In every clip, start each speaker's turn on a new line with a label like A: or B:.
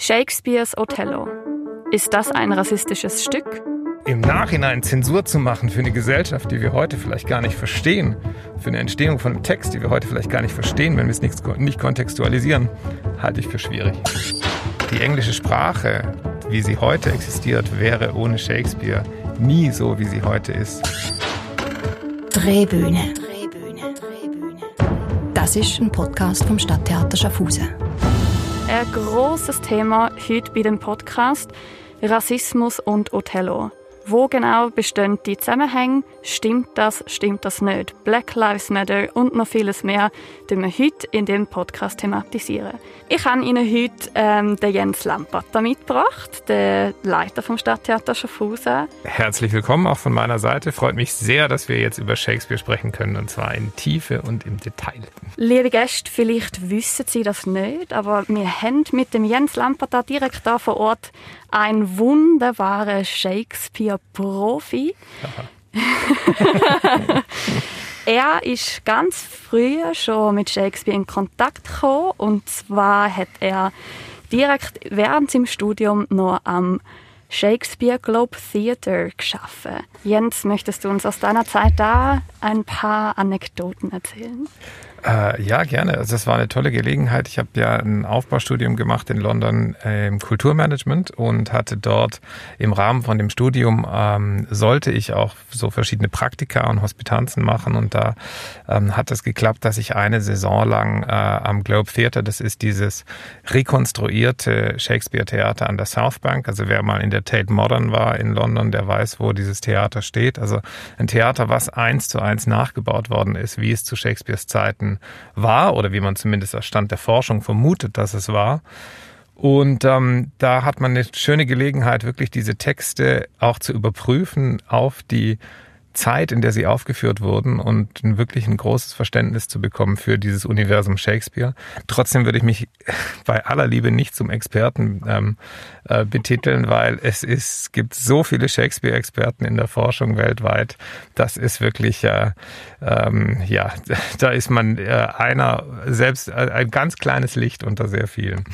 A: Shakespeares Othello. Ist das ein rassistisches Stück?
B: Im Nachhinein Zensur zu machen für eine Gesellschaft, die wir heute vielleicht gar nicht verstehen, für eine Entstehung von einem Text, die wir heute vielleicht gar nicht verstehen, wenn wir es nicht, nicht kontextualisieren, halte ich für schwierig. Die englische Sprache, wie sie heute existiert, wäre ohne Shakespeare nie so, wie sie heute ist.
C: Drehbühne. Das ist ein Podcast vom Stadttheater Schaffhausen.
A: Ein großes Thema heute bei dem Podcast: Rassismus und Othello. Wo genau bestehen die Zusammenhänge? Stimmt das, stimmt das nicht? Black Lives Matter und noch vieles mehr, die wir heute in dem Podcast thematisieren. Ich habe Ihnen heute ähm, den Jens Lampert mitgebracht, den Leiter vom Stadttheater Schaffhausen.
B: Herzlich willkommen auch von meiner Seite. Freut mich sehr, dass wir jetzt über Shakespeare sprechen können und zwar in Tiefe und im Detail.
A: Liebe Gäste, vielleicht wissen Sie das nicht, aber wir haben mit dem Jens Lampert da direkt da vor Ort ein wunderbarer Shakespeare-Profi. er ist ganz früh schon mit Shakespeare in Kontakt gekommen und zwar hat er direkt während seinem Studium noch am Shakespeare Globe Theatre geschaffen. Jens, möchtest du uns aus deiner Zeit da ein paar Anekdoten erzählen?
B: Äh, ja, gerne. Also das war eine tolle Gelegenheit. Ich habe ja ein Aufbaustudium gemacht in London äh, im Kulturmanagement und hatte dort im Rahmen von dem Studium ähm, sollte ich auch so verschiedene Praktika und Hospitanzen machen und da ähm, hat es geklappt, dass ich eine Saison lang äh, am Globe Theatre, das ist dieses rekonstruierte Shakespeare-Theater an der South Bank. Also wer mal in der Tate Modern war in London, der weiß, wo dieses Theater steht. Also ein Theater, was eins zu eins nachgebaut worden ist, wie es zu Shakespeares Zeiten Zeiten war oder wie man zumindest aus Stand der Forschung vermutet, dass es war. Und ähm, da hat man eine schöne Gelegenheit, wirklich diese Texte auch zu überprüfen auf die Zeit, in der sie aufgeführt wurden und wirklich ein großes Verständnis zu bekommen für dieses Universum Shakespeare. Trotzdem würde ich mich bei aller Liebe nicht zum Experten ähm, äh, betiteln, weil es ist, gibt so viele Shakespeare-Experten in der Forschung weltweit. Das ist wirklich, äh, ähm, ja, da ist man äh, einer, selbst äh, ein ganz kleines Licht unter sehr vielen.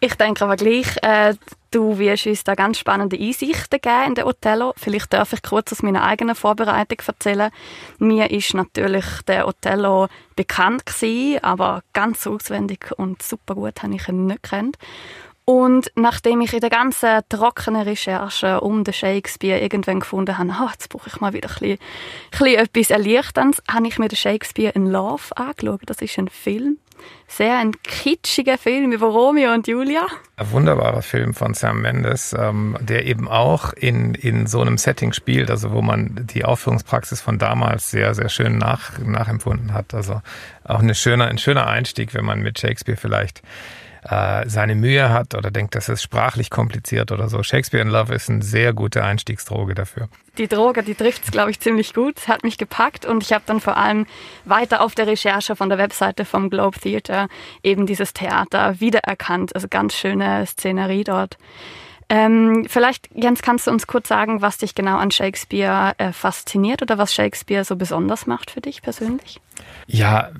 A: Ich denke aber gleich, äh, du wirst uns da ganz spannende Einsichten geben in den Othello. Vielleicht darf ich kurz aus meiner eigenen Vorbereitung erzählen. Mir ist natürlich der Othello bekannt gewesen, aber ganz auswendig und super gut habe ich ihn nicht kennt. Und nachdem ich in der ganzen trockenen Recherche um den Shakespeare irgendwann gefunden habe, oh, jetzt brauche ich mal wieder ein bisschen, ein bisschen etwas Erleichterndes, habe ich mir den Shakespeare in Love angeschaut. Das ist ein Film sehr ein kitschiger Film über Romeo und Julia.
B: Ein wunderbarer Film von Sam Mendes, ähm, der eben auch in, in so einem Setting spielt, also wo man die Aufführungspraxis von damals sehr, sehr schön nach, nachempfunden hat. Also auch eine schöne, ein schöner Einstieg, wenn man mit Shakespeare vielleicht äh, seine Mühe hat oder denkt, das ist sprachlich kompliziert oder so. Shakespeare in Love ist eine sehr gute Einstiegsdroge dafür.
A: Die Droge, die trifft es, glaube ich, ziemlich gut. Hat mich gepackt und ich habe dann vor allem weiter auf der Recherche von der Webseite vom Globe Theatre eben dieses Theater wiedererkannt. Also ganz schöne Szenerie dort. Ähm, vielleicht, Jens, kannst du uns kurz sagen, was dich genau an Shakespeare äh, fasziniert oder was Shakespeare so besonders macht für dich persönlich?
B: Ja,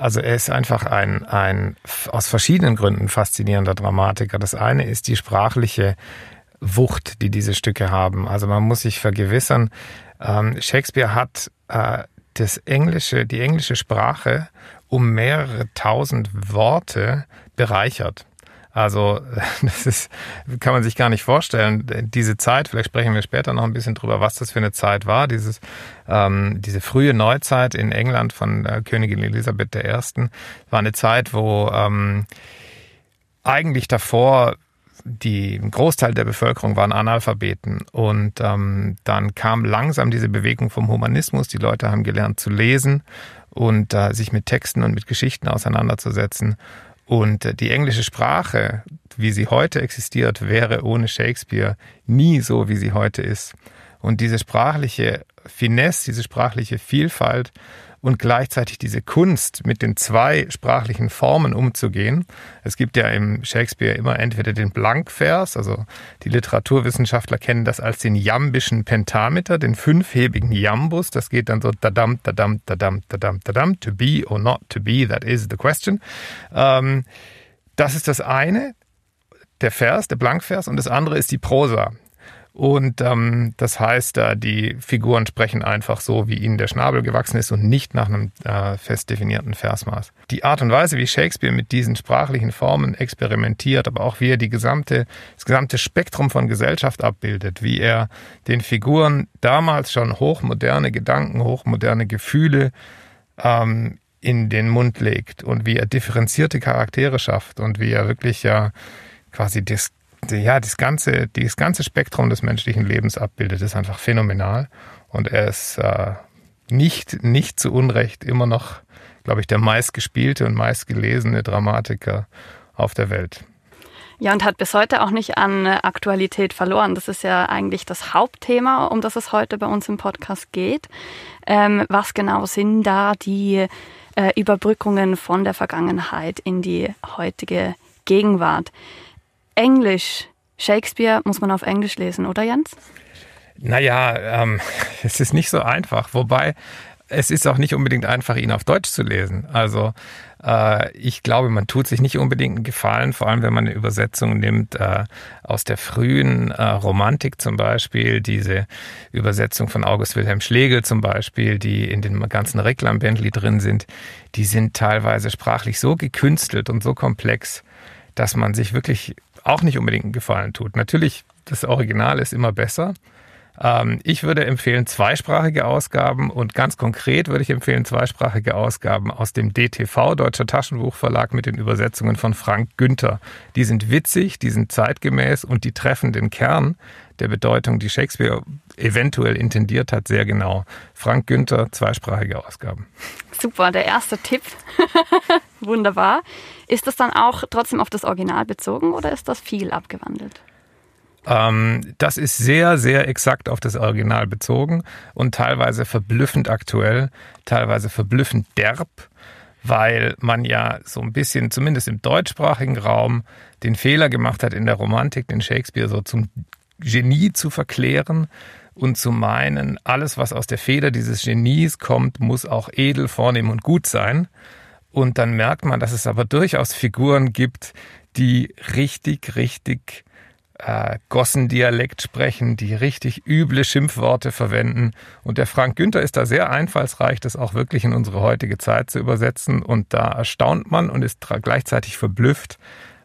B: also er ist einfach ein, ein aus verschiedenen Gründen faszinierender Dramatiker. Das eine ist die sprachliche Wucht, die diese Stücke haben. Also man muss sich vergewissern, ähm, Shakespeare hat äh, das englische, die englische Sprache um mehrere tausend Worte bereichert. Also das ist, kann man sich gar nicht vorstellen. Diese Zeit, vielleicht sprechen wir später noch ein bisschen drüber, was das für eine Zeit war. Dieses, ähm, diese frühe Neuzeit in England von äh, Königin Elisabeth I. war eine Zeit, wo ähm, eigentlich davor die ein Großteil der Bevölkerung waren Analphabeten und ähm, dann kam langsam diese Bewegung vom Humanismus. Die Leute haben gelernt zu lesen und äh, sich mit Texten und mit Geschichten auseinanderzusetzen. Und äh, die englische Sprache, wie sie heute existiert, wäre ohne Shakespeare nie so, wie sie heute ist. Und diese sprachliche Finesse, diese sprachliche Vielfalt und gleichzeitig diese Kunst, mit den zwei sprachlichen Formen umzugehen. Es gibt ja im Shakespeare immer entweder den Blankvers, also die Literaturwissenschaftler kennen das als den jambischen Pentameter, den fünfhebigen Jambus. Das geht dann so dadam, dadam, dadam, dadam, dadam, to be or not to be, that is the question. Ähm, das ist das eine der Vers, der Blankvers, und das andere ist die Prosa. Und ähm, das heißt, äh, die Figuren sprechen einfach so, wie ihnen der Schnabel gewachsen ist und nicht nach einem äh, fest definierten Versmaß. Die Art und Weise, wie Shakespeare mit diesen sprachlichen Formen experimentiert, aber auch wie er die gesamte, das gesamte Spektrum von Gesellschaft abbildet, wie er den Figuren damals schon hochmoderne Gedanken, hochmoderne Gefühle ähm, in den Mund legt und wie er differenzierte Charaktere schafft und wie er wirklich ja quasi das ja, das ganze, das ganze Spektrum des menschlichen Lebens abbildet, ist einfach phänomenal. Und er ist äh, nicht, nicht zu Unrecht immer noch, glaube ich, der meistgespielte und meistgelesene Dramatiker auf der Welt.
A: Ja, und hat bis heute auch nicht an Aktualität verloren. Das ist ja eigentlich das Hauptthema, um das es heute bei uns im Podcast geht. Ähm, was genau sind da die äh, Überbrückungen von der Vergangenheit in die heutige Gegenwart? Englisch. Shakespeare muss man auf Englisch lesen, oder Jens?
B: Naja, ähm, es ist nicht so einfach. Wobei es ist auch nicht unbedingt einfach, ihn auf Deutsch zu lesen. Also äh, ich glaube, man tut sich nicht unbedingt einen Gefallen, vor allem wenn man eine Übersetzung nimmt äh, aus der frühen äh, Romantik zum Beispiel, diese Übersetzung von August Wilhelm Schlegel zum Beispiel, die in den ganzen Reklambändli drin sind, die sind teilweise sprachlich so gekünstelt und so komplex, dass man sich wirklich auch nicht unbedingt einen Gefallen tut. Natürlich, das Original ist immer besser. Ähm, ich würde empfehlen zweisprachige Ausgaben und ganz konkret würde ich empfehlen zweisprachige Ausgaben aus dem DTV, Deutscher Taschenbuchverlag, mit den Übersetzungen von Frank Günther. Die sind witzig, die sind zeitgemäß und die treffen den Kern der Bedeutung, die Shakespeare eventuell intendiert hat, sehr genau. Frank Günther, zweisprachige Ausgaben.
A: Super, der erste Tipp. Wunderbar. Ist das dann auch trotzdem auf das Original bezogen oder ist das viel abgewandelt?
B: Ähm, das ist sehr, sehr exakt auf das Original bezogen und teilweise verblüffend aktuell, teilweise verblüffend derb, weil man ja so ein bisschen, zumindest im deutschsprachigen Raum, den Fehler gemacht hat, in der Romantik den Shakespeare so zum Genie zu verklären und zu meinen, alles, was aus der Feder dieses Genies kommt, muss auch edel, vornehm und gut sein. Und dann merkt man, dass es aber durchaus Figuren gibt, die richtig, richtig äh, Gossendialekt sprechen, die richtig üble Schimpfworte verwenden. Und der Frank Günther ist da sehr einfallsreich, das auch wirklich in unsere heutige Zeit zu übersetzen. Und da erstaunt man und ist gleichzeitig verblüfft,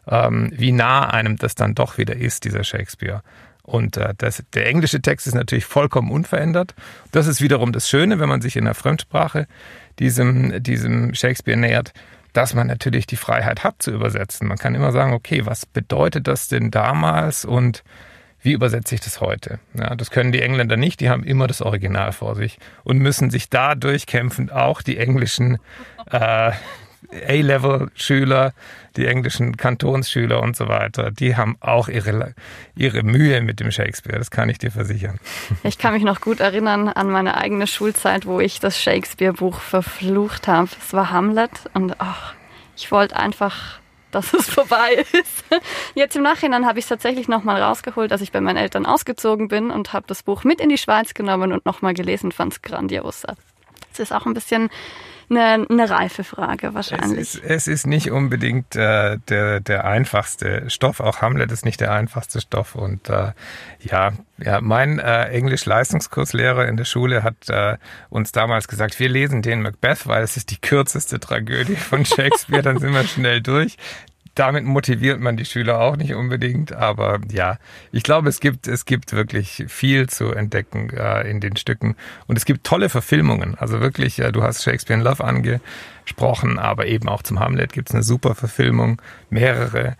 B: ähm, wie nah einem das dann doch wieder ist, dieser Shakespeare. Und äh, das, der englische Text ist natürlich vollkommen unverändert. Das ist wiederum das Schöne, wenn man sich in der Fremdsprache diesem, diesem Shakespeare nähert, dass man natürlich die Freiheit hat zu übersetzen. Man kann immer sagen, okay, was bedeutet das denn damals und wie übersetze ich das heute? Ja, das können die Engländer nicht, die haben immer das Original vor sich und müssen sich da durchkämpfen, auch die englischen äh, A-Level-Schüler, die englischen Kantonsschüler und so weiter, die haben auch ihre, ihre Mühe mit dem Shakespeare, das kann ich dir versichern.
A: Ich kann mich noch gut erinnern an meine eigene Schulzeit, wo ich das Shakespeare-Buch verflucht habe. Es war Hamlet und ach, ich wollte einfach dass es vorbei ist. Jetzt im Nachhinein habe ich es tatsächlich nochmal rausgeholt, als ich bei meinen Eltern ausgezogen bin und habe das Buch mit in die Schweiz genommen und nochmal gelesen, fand es grandios. Es ist auch ein bisschen eine, eine reife Frage wahrscheinlich.
B: Es ist, es ist nicht unbedingt äh, der, der einfachste Stoff. Auch Hamlet ist nicht der einfachste Stoff. Und äh, ja, ja, mein äh, Englisch-Leistungskurslehrer in der Schule hat äh, uns damals gesagt, wir lesen den Macbeth, weil es ist die kürzeste Tragödie von Shakespeare, dann sind wir schnell durch damit motiviert man die Schüler auch nicht unbedingt, aber ja, ich glaube, es gibt, es gibt wirklich viel zu entdecken äh, in den Stücken und es gibt tolle Verfilmungen. Also wirklich, äh, du hast Shakespeare in Love angesprochen, aber eben auch zum Hamlet gibt es eine super Verfilmung, mehrere.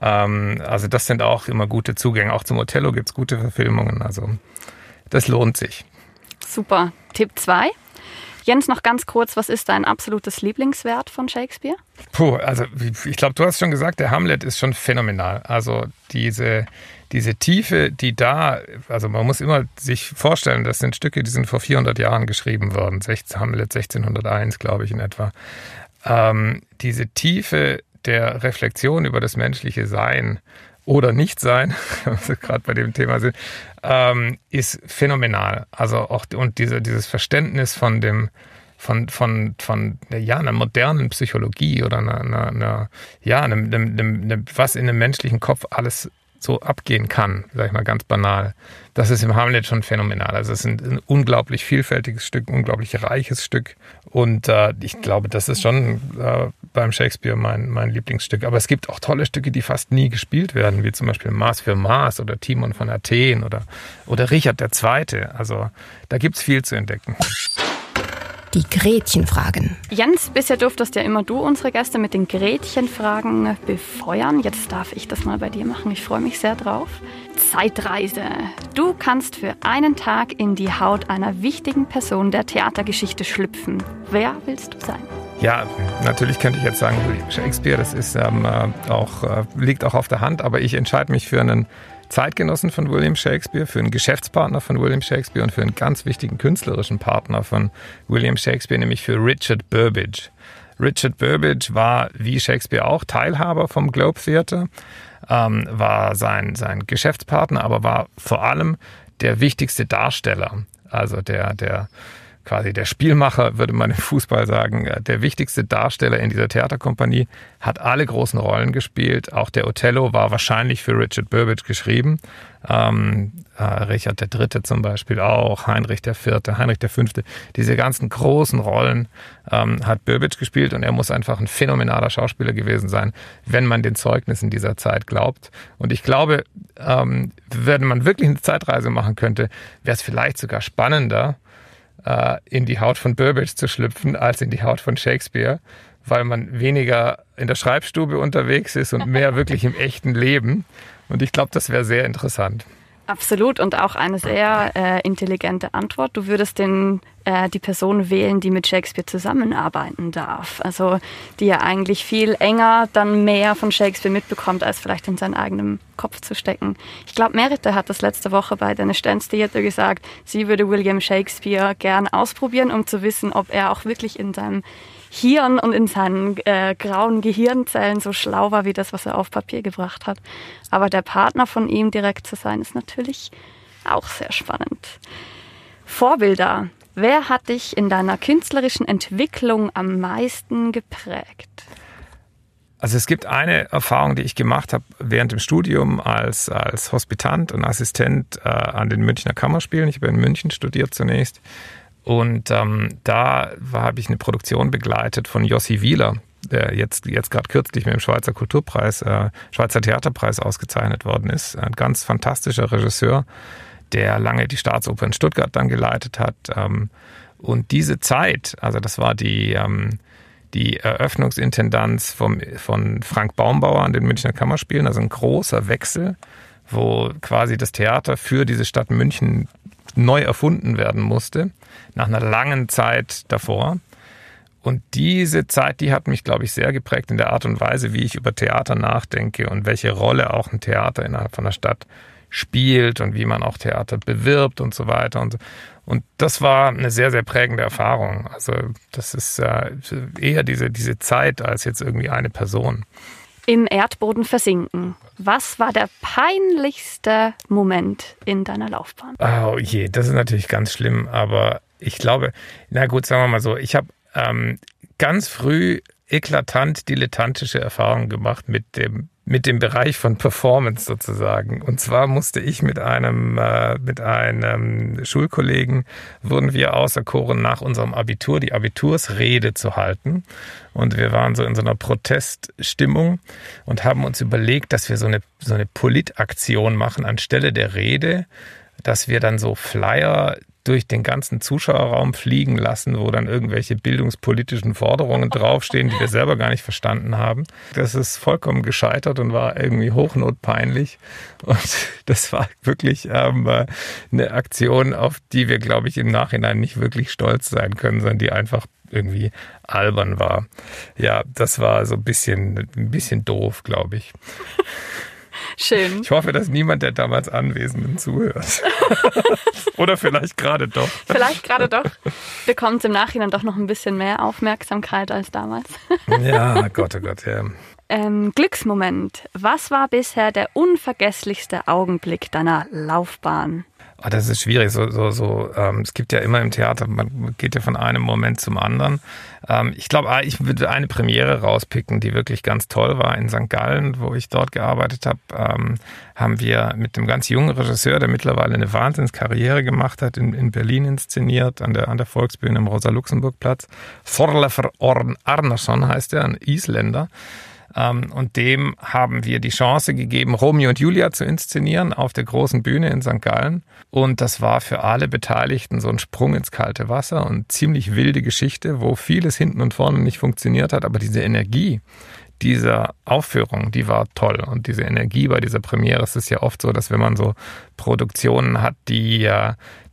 B: Ähm, also das sind auch immer gute Zugänge. Auch zum Othello gibt es gute Verfilmungen. Also das lohnt sich.
A: Super. Tipp 2. Jens, noch ganz kurz, was ist dein absolutes Lieblingswert von Shakespeare?
B: Puh, also ich glaube, du hast schon gesagt, der Hamlet ist schon phänomenal. Also diese, diese Tiefe, die da, also man muss immer sich vorstellen, das sind Stücke, die sind vor 400 Jahren geschrieben worden, 16, Hamlet 1601, glaube ich in etwa. Ähm, diese Tiefe der Reflexion über das menschliche Sein oder Nichtsein, also gerade bei dem Thema sind, ähm, ist phänomenal. Also auch und diese, dieses Verständnis von dem von, von, von ja, einer modernen Psychologie oder einer, einer, einer ja, einem, einem, einem, was in einem menschlichen Kopf alles so abgehen kann, sag ich mal ganz banal. Das ist im Hamlet schon phänomenal. Also es ist ein, ein unglaublich vielfältiges Stück, ein unglaublich reiches Stück. Und äh, ich glaube, das ist schon äh, beim Shakespeare mein, mein Lieblingsstück. Aber es gibt auch tolle Stücke, die fast nie gespielt werden, wie zum Beispiel Mars für Mars oder Timon von Athen oder, oder Richard II. Also da gibt's viel zu entdecken.
C: Die Gretchenfragen.
A: Jens, bisher durftest ja immer du unsere Gäste mit den Gretchenfragen befeuern. Jetzt darf ich das mal bei dir machen. Ich freue mich sehr drauf. Zeitreise. Du kannst für einen Tag in die Haut einer wichtigen Person der Theatergeschichte schlüpfen. Wer willst du sein?
B: Ja, natürlich könnte ich jetzt sagen, Shakespeare, das ist ähm, äh, auch, äh, liegt auch auf der Hand, aber ich entscheide mich für einen Zeitgenossen von William Shakespeare, für einen Geschäftspartner von William Shakespeare und für einen ganz wichtigen künstlerischen Partner von William Shakespeare, nämlich für Richard Burbage. Richard Burbage war wie Shakespeare auch Teilhaber vom Globe Theatre, ähm, war sein, sein Geschäftspartner, aber war vor allem der wichtigste Darsteller. Also der, der quasi der Spielmacher, würde man im Fußball sagen, äh, der wichtigste Darsteller in dieser Theaterkompanie, hat alle großen Rollen gespielt. Auch der Othello war wahrscheinlich für Richard Burbage geschrieben. Ähm, äh, Richard III. zum Beispiel auch, Heinrich IV., Heinrich V. Diese ganzen großen Rollen ähm, hat Burbage gespielt und er muss einfach ein phänomenaler Schauspieler gewesen sein, wenn man den Zeugnissen dieser Zeit glaubt. Und ich glaube, ähm, wenn man wirklich eine Zeitreise machen könnte, wäre es vielleicht sogar spannender, äh, in die Haut von Burbage zu schlüpfen als in die Haut von Shakespeare, weil man weniger in der Schreibstube unterwegs ist und mehr wirklich im echten Leben. Und ich glaube, das wäre sehr interessant.
A: Absolut und auch eine sehr äh, intelligente Antwort. Du würdest den, äh, die Person wählen, die mit Shakespeare zusammenarbeiten darf. Also die ja eigentlich viel enger dann mehr von Shakespeare mitbekommt, als vielleicht in seinen eigenen Kopf zu stecken. Ich glaube, Merite hat das letzte Woche bei den Stance Theater gesagt, sie würde William Shakespeare gern ausprobieren, um zu wissen, ob er auch wirklich in seinem Hirn und in seinen äh, grauen Gehirnzellen so schlau war wie das, was er auf Papier gebracht hat. Aber der Partner von ihm direkt zu sein, ist natürlich auch sehr spannend. Vorbilder. Wer hat dich in deiner künstlerischen Entwicklung am meisten geprägt?
B: Also es gibt eine Erfahrung, die ich gemacht habe während dem Studium als, als Hospitant und Assistent äh, an den Münchner Kammerspielen. Ich habe in München studiert zunächst. Und ähm, da habe ich eine Produktion begleitet von Jossi Wieler, der jetzt, jetzt gerade kürzlich mit dem Schweizer Kulturpreis, äh, Schweizer Theaterpreis ausgezeichnet worden ist. Ein ganz fantastischer Regisseur, der lange die Staatsoper in Stuttgart dann geleitet hat. Ähm, und diese Zeit, also das war die, ähm, die Eröffnungsintendanz vom, von Frank Baumbauer an den Münchner Kammerspielen, also ein großer Wechsel, wo quasi das Theater für diese Stadt München neu erfunden werden musste, nach einer langen Zeit davor. Und diese Zeit, die hat mich, glaube ich, sehr geprägt in der Art und Weise, wie ich über Theater nachdenke und welche Rolle auch ein Theater innerhalb von einer Stadt spielt und wie man auch Theater bewirbt und so weiter. Und, und das war eine sehr, sehr prägende Erfahrung. Also das ist äh, eher diese, diese Zeit als jetzt irgendwie eine Person.
A: Im Erdboden versinken. Was war der peinlichste Moment in deiner Laufbahn?
B: Oh je, das ist natürlich ganz schlimm, aber ich glaube, na gut, sagen wir mal so, ich habe ähm, ganz früh eklatant dilettantische Erfahrungen gemacht mit dem mit dem Bereich von Performance sozusagen. Und zwar musste ich mit einem äh, mit einem Schulkollegen wurden wir auserkoren nach unserem Abitur die Abitursrede zu halten. Und wir waren so in so einer Proteststimmung und haben uns überlegt, dass wir so eine so eine Politaktion machen anstelle der Rede, dass wir dann so Flyer durch den ganzen Zuschauerraum fliegen lassen, wo dann irgendwelche bildungspolitischen Forderungen draufstehen, die wir selber gar nicht verstanden haben. Das ist vollkommen gescheitert und war irgendwie hochnotpeinlich. Und das war wirklich ähm, eine Aktion, auf die wir, glaube ich, im Nachhinein nicht wirklich stolz sein können, sondern die einfach irgendwie albern war. Ja, das war so ein bisschen, ein bisschen doof, glaube ich.
A: Schön.
B: Ich hoffe, dass niemand der damals Anwesenden zuhört. Oder vielleicht gerade doch.
A: Vielleicht gerade doch. Bekommt im Nachhinein doch noch ein bisschen mehr Aufmerksamkeit als damals.
B: ja, Gott, oh Gott, ja.
A: Ähm, Glücksmoment. Was war bisher der unvergesslichste Augenblick deiner Laufbahn?
B: Oh, das ist schwierig. So, so, so. Ähm, es gibt ja immer im Theater, man geht ja von einem Moment zum anderen. Ähm, ich glaube, ah, ich würde eine Premiere rauspicken, die wirklich ganz toll war in St. Gallen, wo ich dort gearbeitet habe. Ähm, haben wir mit einem ganz jungen Regisseur, der mittlerweile eine Wahnsinnskarriere gemacht hat, in, in Berlin inszeniert, an der, an der Volksbühne im Rosa-Luxemburg-Platz. Thorleifur Orn Arnason heißt er, ein Isländer. Ähm, und dem haben wir die Chance gegeben, Romeo und Julia zu inszenieren auf der großen Bühne in St. Gallen. Und das war für alle Beteiligten so ein Sprung ins kalte Wasser und ziemlich wilde Geschichte, wo vieles hinten und vorne nicht funktioniert hat. Aber diese Energie, dieser Aufführung, die war toll. Und diese Energie bei dieser Premiere, es ist ja oft so, dass wenn man so Produktionen hat, die,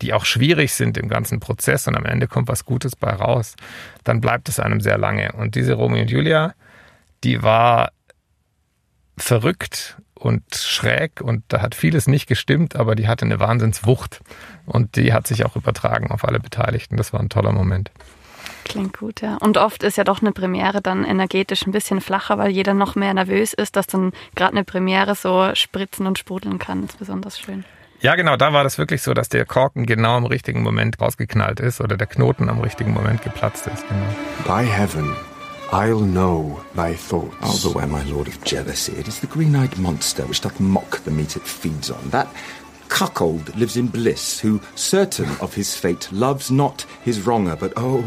B: die auch schwierig sind im ganzen Prozess und am Ende kommt was Gutes bei raus, dann bleibt es einem sehr lange. Und diese Romeo und Julia, die war verrückt und schräg und da hat vieles nicht gestimmt, aber die hatte eine Wahnsinnswucht und die hat sich auch übertragen auf alle Beteiligten. Das war ein toller Moment.
A: Klingt gut, ja. Und oft ist ja doch eine Premiere dann energetisch ein bisschen flacher, weil jeder noch mehr nervös ist, dass dann gerade eine Premiere so spritzen und sprudeln kann. Das ist besonders schön.
B: Ja, genau, da war das wirklich so, dass der Korken genau im richtigen Moment rausgeknallt ist oder der Knoten am richtigen Moment geplatzt ist. Genau.
D: By heaven. I'll know thy thoughts. Oh, beware, my lord of jealousy. It is the green-eyed monster which doth mock the meat it feeds on. That cuckold lives in bliss, who, certain of his fate, loves not his wronger, but oh,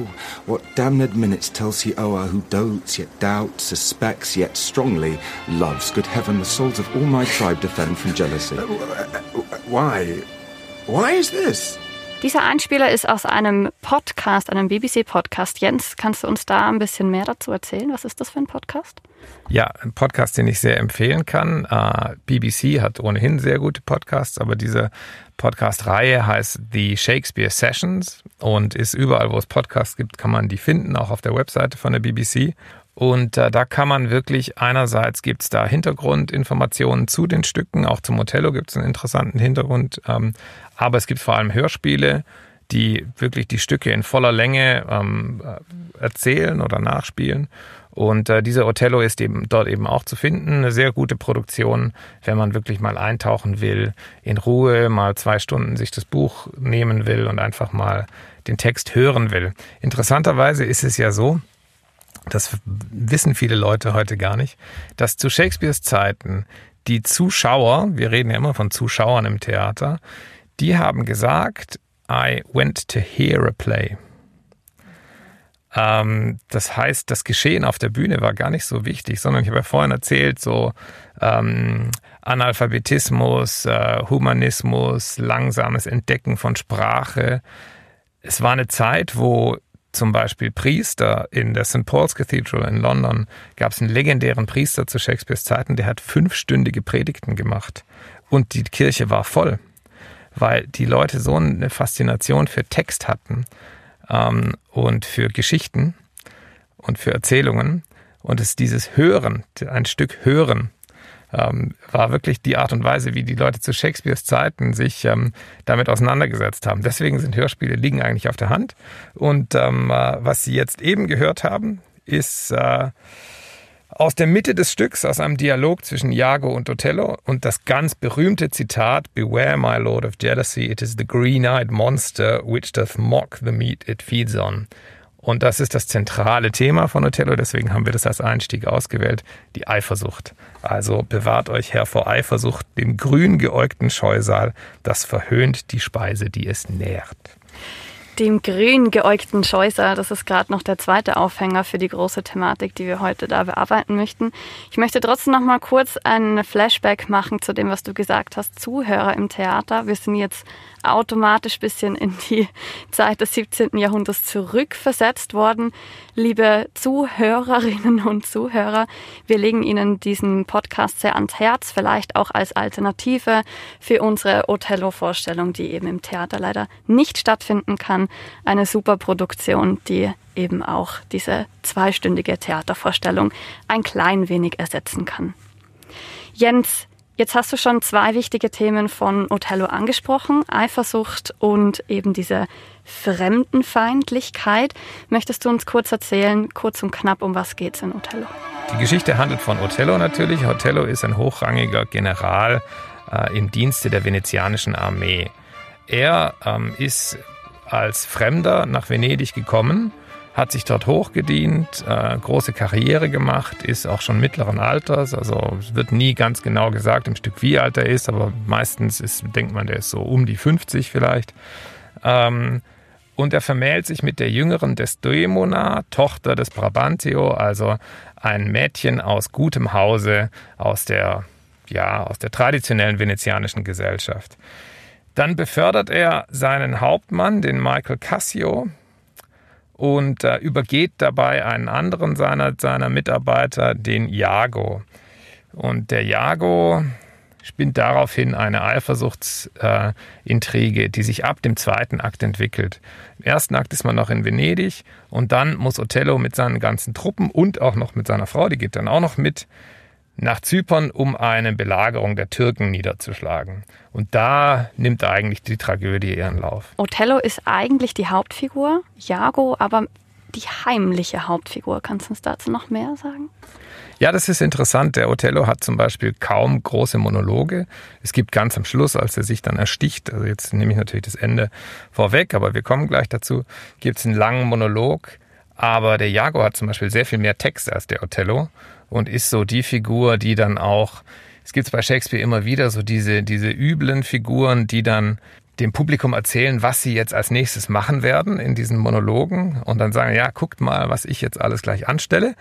D: what damned minutes tells he o'er, who dotes, yet doubts, suspects, yet strongly loves. Good heaven, the souls of all my tribe defend from jealousy. Uh,
E: why? Why is this?
A: Dieser Einspieler ist aus einem Podcast, einem BBC-Podcast. Jens, kannst du uns da ein bisschen mehr dazu erzählen? Was ist das für ein Podcast?
B: Ja, ein Podcast, den ich sehr empfehlen kann. Uh, BBC hat ohnehin sehr gute Podcasts, aber diese Podcast-Reihe heißt The Shakespeare Sessions und ist überall, wo es Podcasts gibt, kann man die finden, auch auf der Webseite von der BBC. Und äh, da kann man wirklich, einerseits gibt es da Hintergrundinformationen zu den Stücken, auch zum Othello gibt es einen interessanten Hintergrund, ähm, aber es gibt vor allem Hörspiele, die wirklich die Stücke in voller Länge ähm, erzählen oder nachspielen. Und äh, dieser Othello ist eben dort eben auch zu finden. Eine sehr gute Produktion, wenn man wirklich mal eintauchen will, in Ruhe mal zwei Stunden sich das Buch nehmen will und einfach mal den Text hören will. Interessanterweise ist es ja so, das wissen viele Leute heute gar nicht, dass zu Shakespeares Zeiten die Zuschauer, wir reden ja immer von Zuschauern im Theater, die haben gesagt, I went to hear a play. Ähm, das heißt, das Geschehen auf der Bühne war gar nicht so wichtig, sondern ich habe ja vorhin erzählt, so ähm, Analphabetismus, äh, Humanismus, langsames Entdecken von Sprache. Es war eine Zeit, wo zum Beispiel Priester in der St. Paul's Cathedral in London gab es einen legendären Priester zu Shakespeares Zeiten, der hat fünfstündige Predigten gemacht und die Kirche war voll, weil die Leute so eine Faszination für Text hatten ähm, und für Geschichten und für Erzählungen und es dieses Hören, ein Stück Hören ähm, war wirklich die Art und Weise, wie die Leute zu Shakespeares Zeiten sich ähm, damit auseinandergesetzt haben. Deswegen sind Hörspiele liegen eigentlich auf der Hand. Und ähm, äh, was Sie jetzt eben gehört haben, ist äh, aus der Mitte des Stücks, aus einem Dialog zwischen Iago und Othello und das ganz berühmte Zitat Beware, my lord of jealousy, it is the green-eyed monster which doth mock the meat it feeds on. Und das ist das zentrale Thema von Othello, deswegen haben wir das als Einstieg ausgewählt, die Eifersucht. Also bewahrt euch Herr vor Eifersucht, dem grün geäugten Scheusal, das verhöhnt die Speise, die es nährt
A: dem grün geäugten Scheusal. Das ist gerade noch der zweite Aufhänger für die große Thematik, die wir heute da bearbeiten möchten. Ich möchte trotzdem noch mal kurz ein Flashback machen zu dem, was du gesagt hast. Zuhörer im Theater. Wir sind jetzt automatisch bisschen in die Zeit des 17. Jahrhunderts zurückversetzt worden. Liebe Zuhörerinnen und Zuhörer, wir legen Ihnen diesen Podcast sehr ans Herz, vielleicht auch als Alternative für unsere Othello-Vorstellung, die eben im Theater leider nicht stattfinden kann. Eine super Produktion, die eben auch diese zweistündige Theatervorstellung ein klein wenig ersetzen kann. Jens, Jetzt hast du schon zwei wichtige Themen von Othello angesprochen, Eifersucht und eben diese Fremdenfeindlichkeit. Möchtest du uns kurz erzählen, kurz und knapp, um was geht es in Othello?
B: Die Geschichte handelt von Othello natürlich. Othello ist ein hochrangiger General äh, im Dienste der venezianischen Armee. er ähm, ist als Fremder nach Venedig gekommen, hat sich dort hochgedient, äh, große Karriere gemacht, ist auch schon mittleren Alters. Also es wird nie ganz genau gesagt im Stück, wie alt er ist, aber meistens ist, denkt man, der ist so um die 50 vielleicht. Ähm, und er vermählt sich mit der jüngeren Desdemona, Tochter des Brabantio, also ein Mädchen aus gutem Hause, aus der, ja, aus der traditionellen venezianischen Gesellschaft. Dann befördert er seinen Hauptmann, den Michael Cassio, und äh, übergeht dabei einen anderen seiner, seiner Mitarbeiter, den Jago. Und der Jago spinnt daraufhin eine Eifersuchtsintrige, äh, die sich ab dem zweiten Akt entwickelt. Im ersten Akt ist man noch in Venedig und dann muss Othello mit seinen ganzen Truppen und auch noch mit seiner Frau, die geht dann auch noch mit, nach Zypern, um eine Belagerung der Türken niederzuschlagen. Und da nimmt eigentlich die Tragödie ihren Lauf.
A: Othello ist eigentlich die Hauptfigur, Jago aber die heimliche Hauptfigur. Kannst du uns dazu noch mehr sagen?
B: Ja, das ist interessant. Der Othello hat zum Beispiel kaum große Monologe. Es gibt ganz am Schluss, als er sich dann ersticht, also jetzt nehme ich natürlich das Ende vorweg, aber wir kommen gleich dazu, gibt es einen langen Monolog. Aber der Jago hat zum Beispiel sehr viel mehr Text als der Othello und ist so die Figur, die dann auch, es gibt bei Shakespeare immer wieder so diese, diese üblen Figuren, die dann dem Publikum erzählen, was sie jetzt als nächstes machen werden in diesen Monologen und dann sagen, ja, guckt mal, was ich jetzt alles gleich anstelle.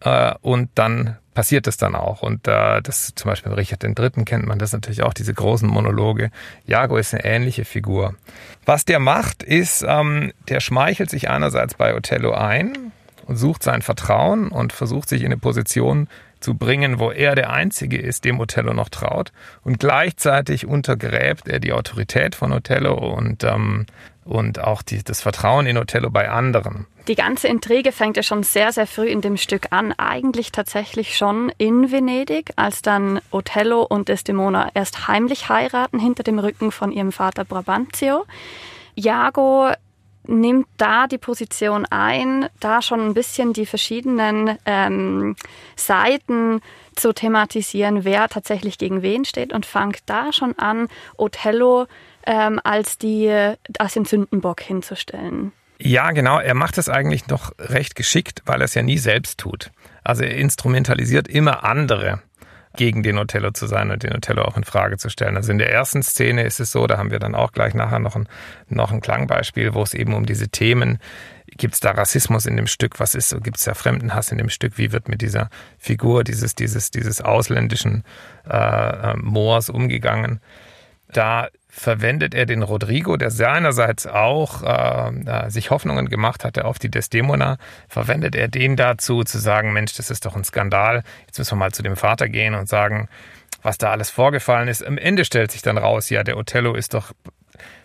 B: Äh, und dann passiert es dann auch. Und äh, das zum Beispiel bei Richard III. kennt man das natürlich auch, diese großen Monologe. Jago ist eine ähnliche Figur. Was der macht, ist, ähm, der schmeichelt sich einerseits bei Othello ein, und sucht sein Vertrauen und versucht sich in eine Position zu bringen, wo er der Einzige ist, dem Othello noch traut. Und gleichzeitig untergräbt er die Autorität von Othello und, ähm, und auch die, das Vertrauen in Othello bei anderen.
A: Die ganze Intrige fängt ja schon sehr, sehr früh in dem Stück an. Eigentlich tatsächlich schon in Venedig, als dann Othello und Desdemona erst heimlich heiraten hinter dem Rücken von ihrem Vater Brabantio. Jago nimmt da die Position ein, da schon ein bisschen die verschiedenen ähm, Seiten zu thematisieren, wer tatsächlich gegen wen steht und fängt da schon an, Othello ähm, als, die, als den Sündenbock hinzustellen.
B: Ja, genau. Er macht es eigentlich noch recht geschickt, weil er es ja nie selbst tut. Also er instrumentalisiert immer andere gegen den Othello zu sein und den Othello auch in Frage zu stellen. Also in der ersten Szene ist es so, da haben wir dann auch gleich nachher noch ein, noch ein Klangbeispiel, wo es eben um diese Themen Gibt es da Rassismus in dem Stück? Was ist so? Gibt es da Fremdenhass in dem Stück? Wie wird mit dieser Figur dieses, dieses, dieses ausländischen äh, äh Moors umgegangen? Da verwendet er den Rodrigo, der seinerseits auch äh, äh, sich Hoffnungen gemacht hatte auf die Desdemona, verwendet er den dazu zu sagen, Mensch, das ist doch ein Skandal, jetzt müssen wir mal zu dem Vater gehen und sagen, was da alles vorgefallen ist. Am Ende stellt sich dann raus, ja, der Othello ist doch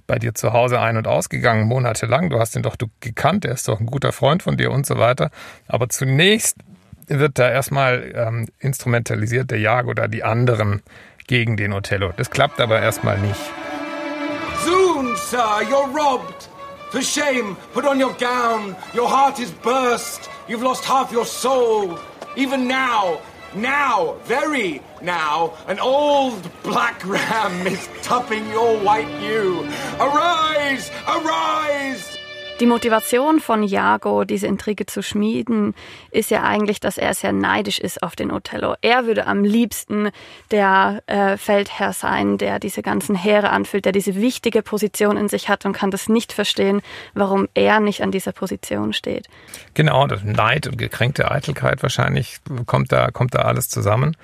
B: bei dir zu Hause ein- und ausgegangen, monatelang, du hast ihn doch gekannt, er ist doch ein guter Freund von dir und so weiter. Aber zunächst wird da erstmal ähm, instrumentalisiert der Jag oder die anderen gegen den Othello. Das klappt aber erstmal nicht.
E: Sir, you're robbed. For shame, put on your gown. Your heart is burst. You've lost half your soul. Even now, now, very now, an old black ram is tupping your white ewe. Arise! Arise!
A: Die Motivation von Jago, diese Intrige zu schmieden, ist ja eigentlich, dass er sehr neidisch ist auf den Othello. Er würde am liebsten der äh, Feldherr sein, der diese ganzen Heere anfüllt, der diese wichtige Position in sich hat und kann das nicht verstehen, warum er nicht an dieser Position steht.
B: Genau, das Neid und gekränkte Eitelkeit wahrscheinlich kommt da, kommt da alles zusammen.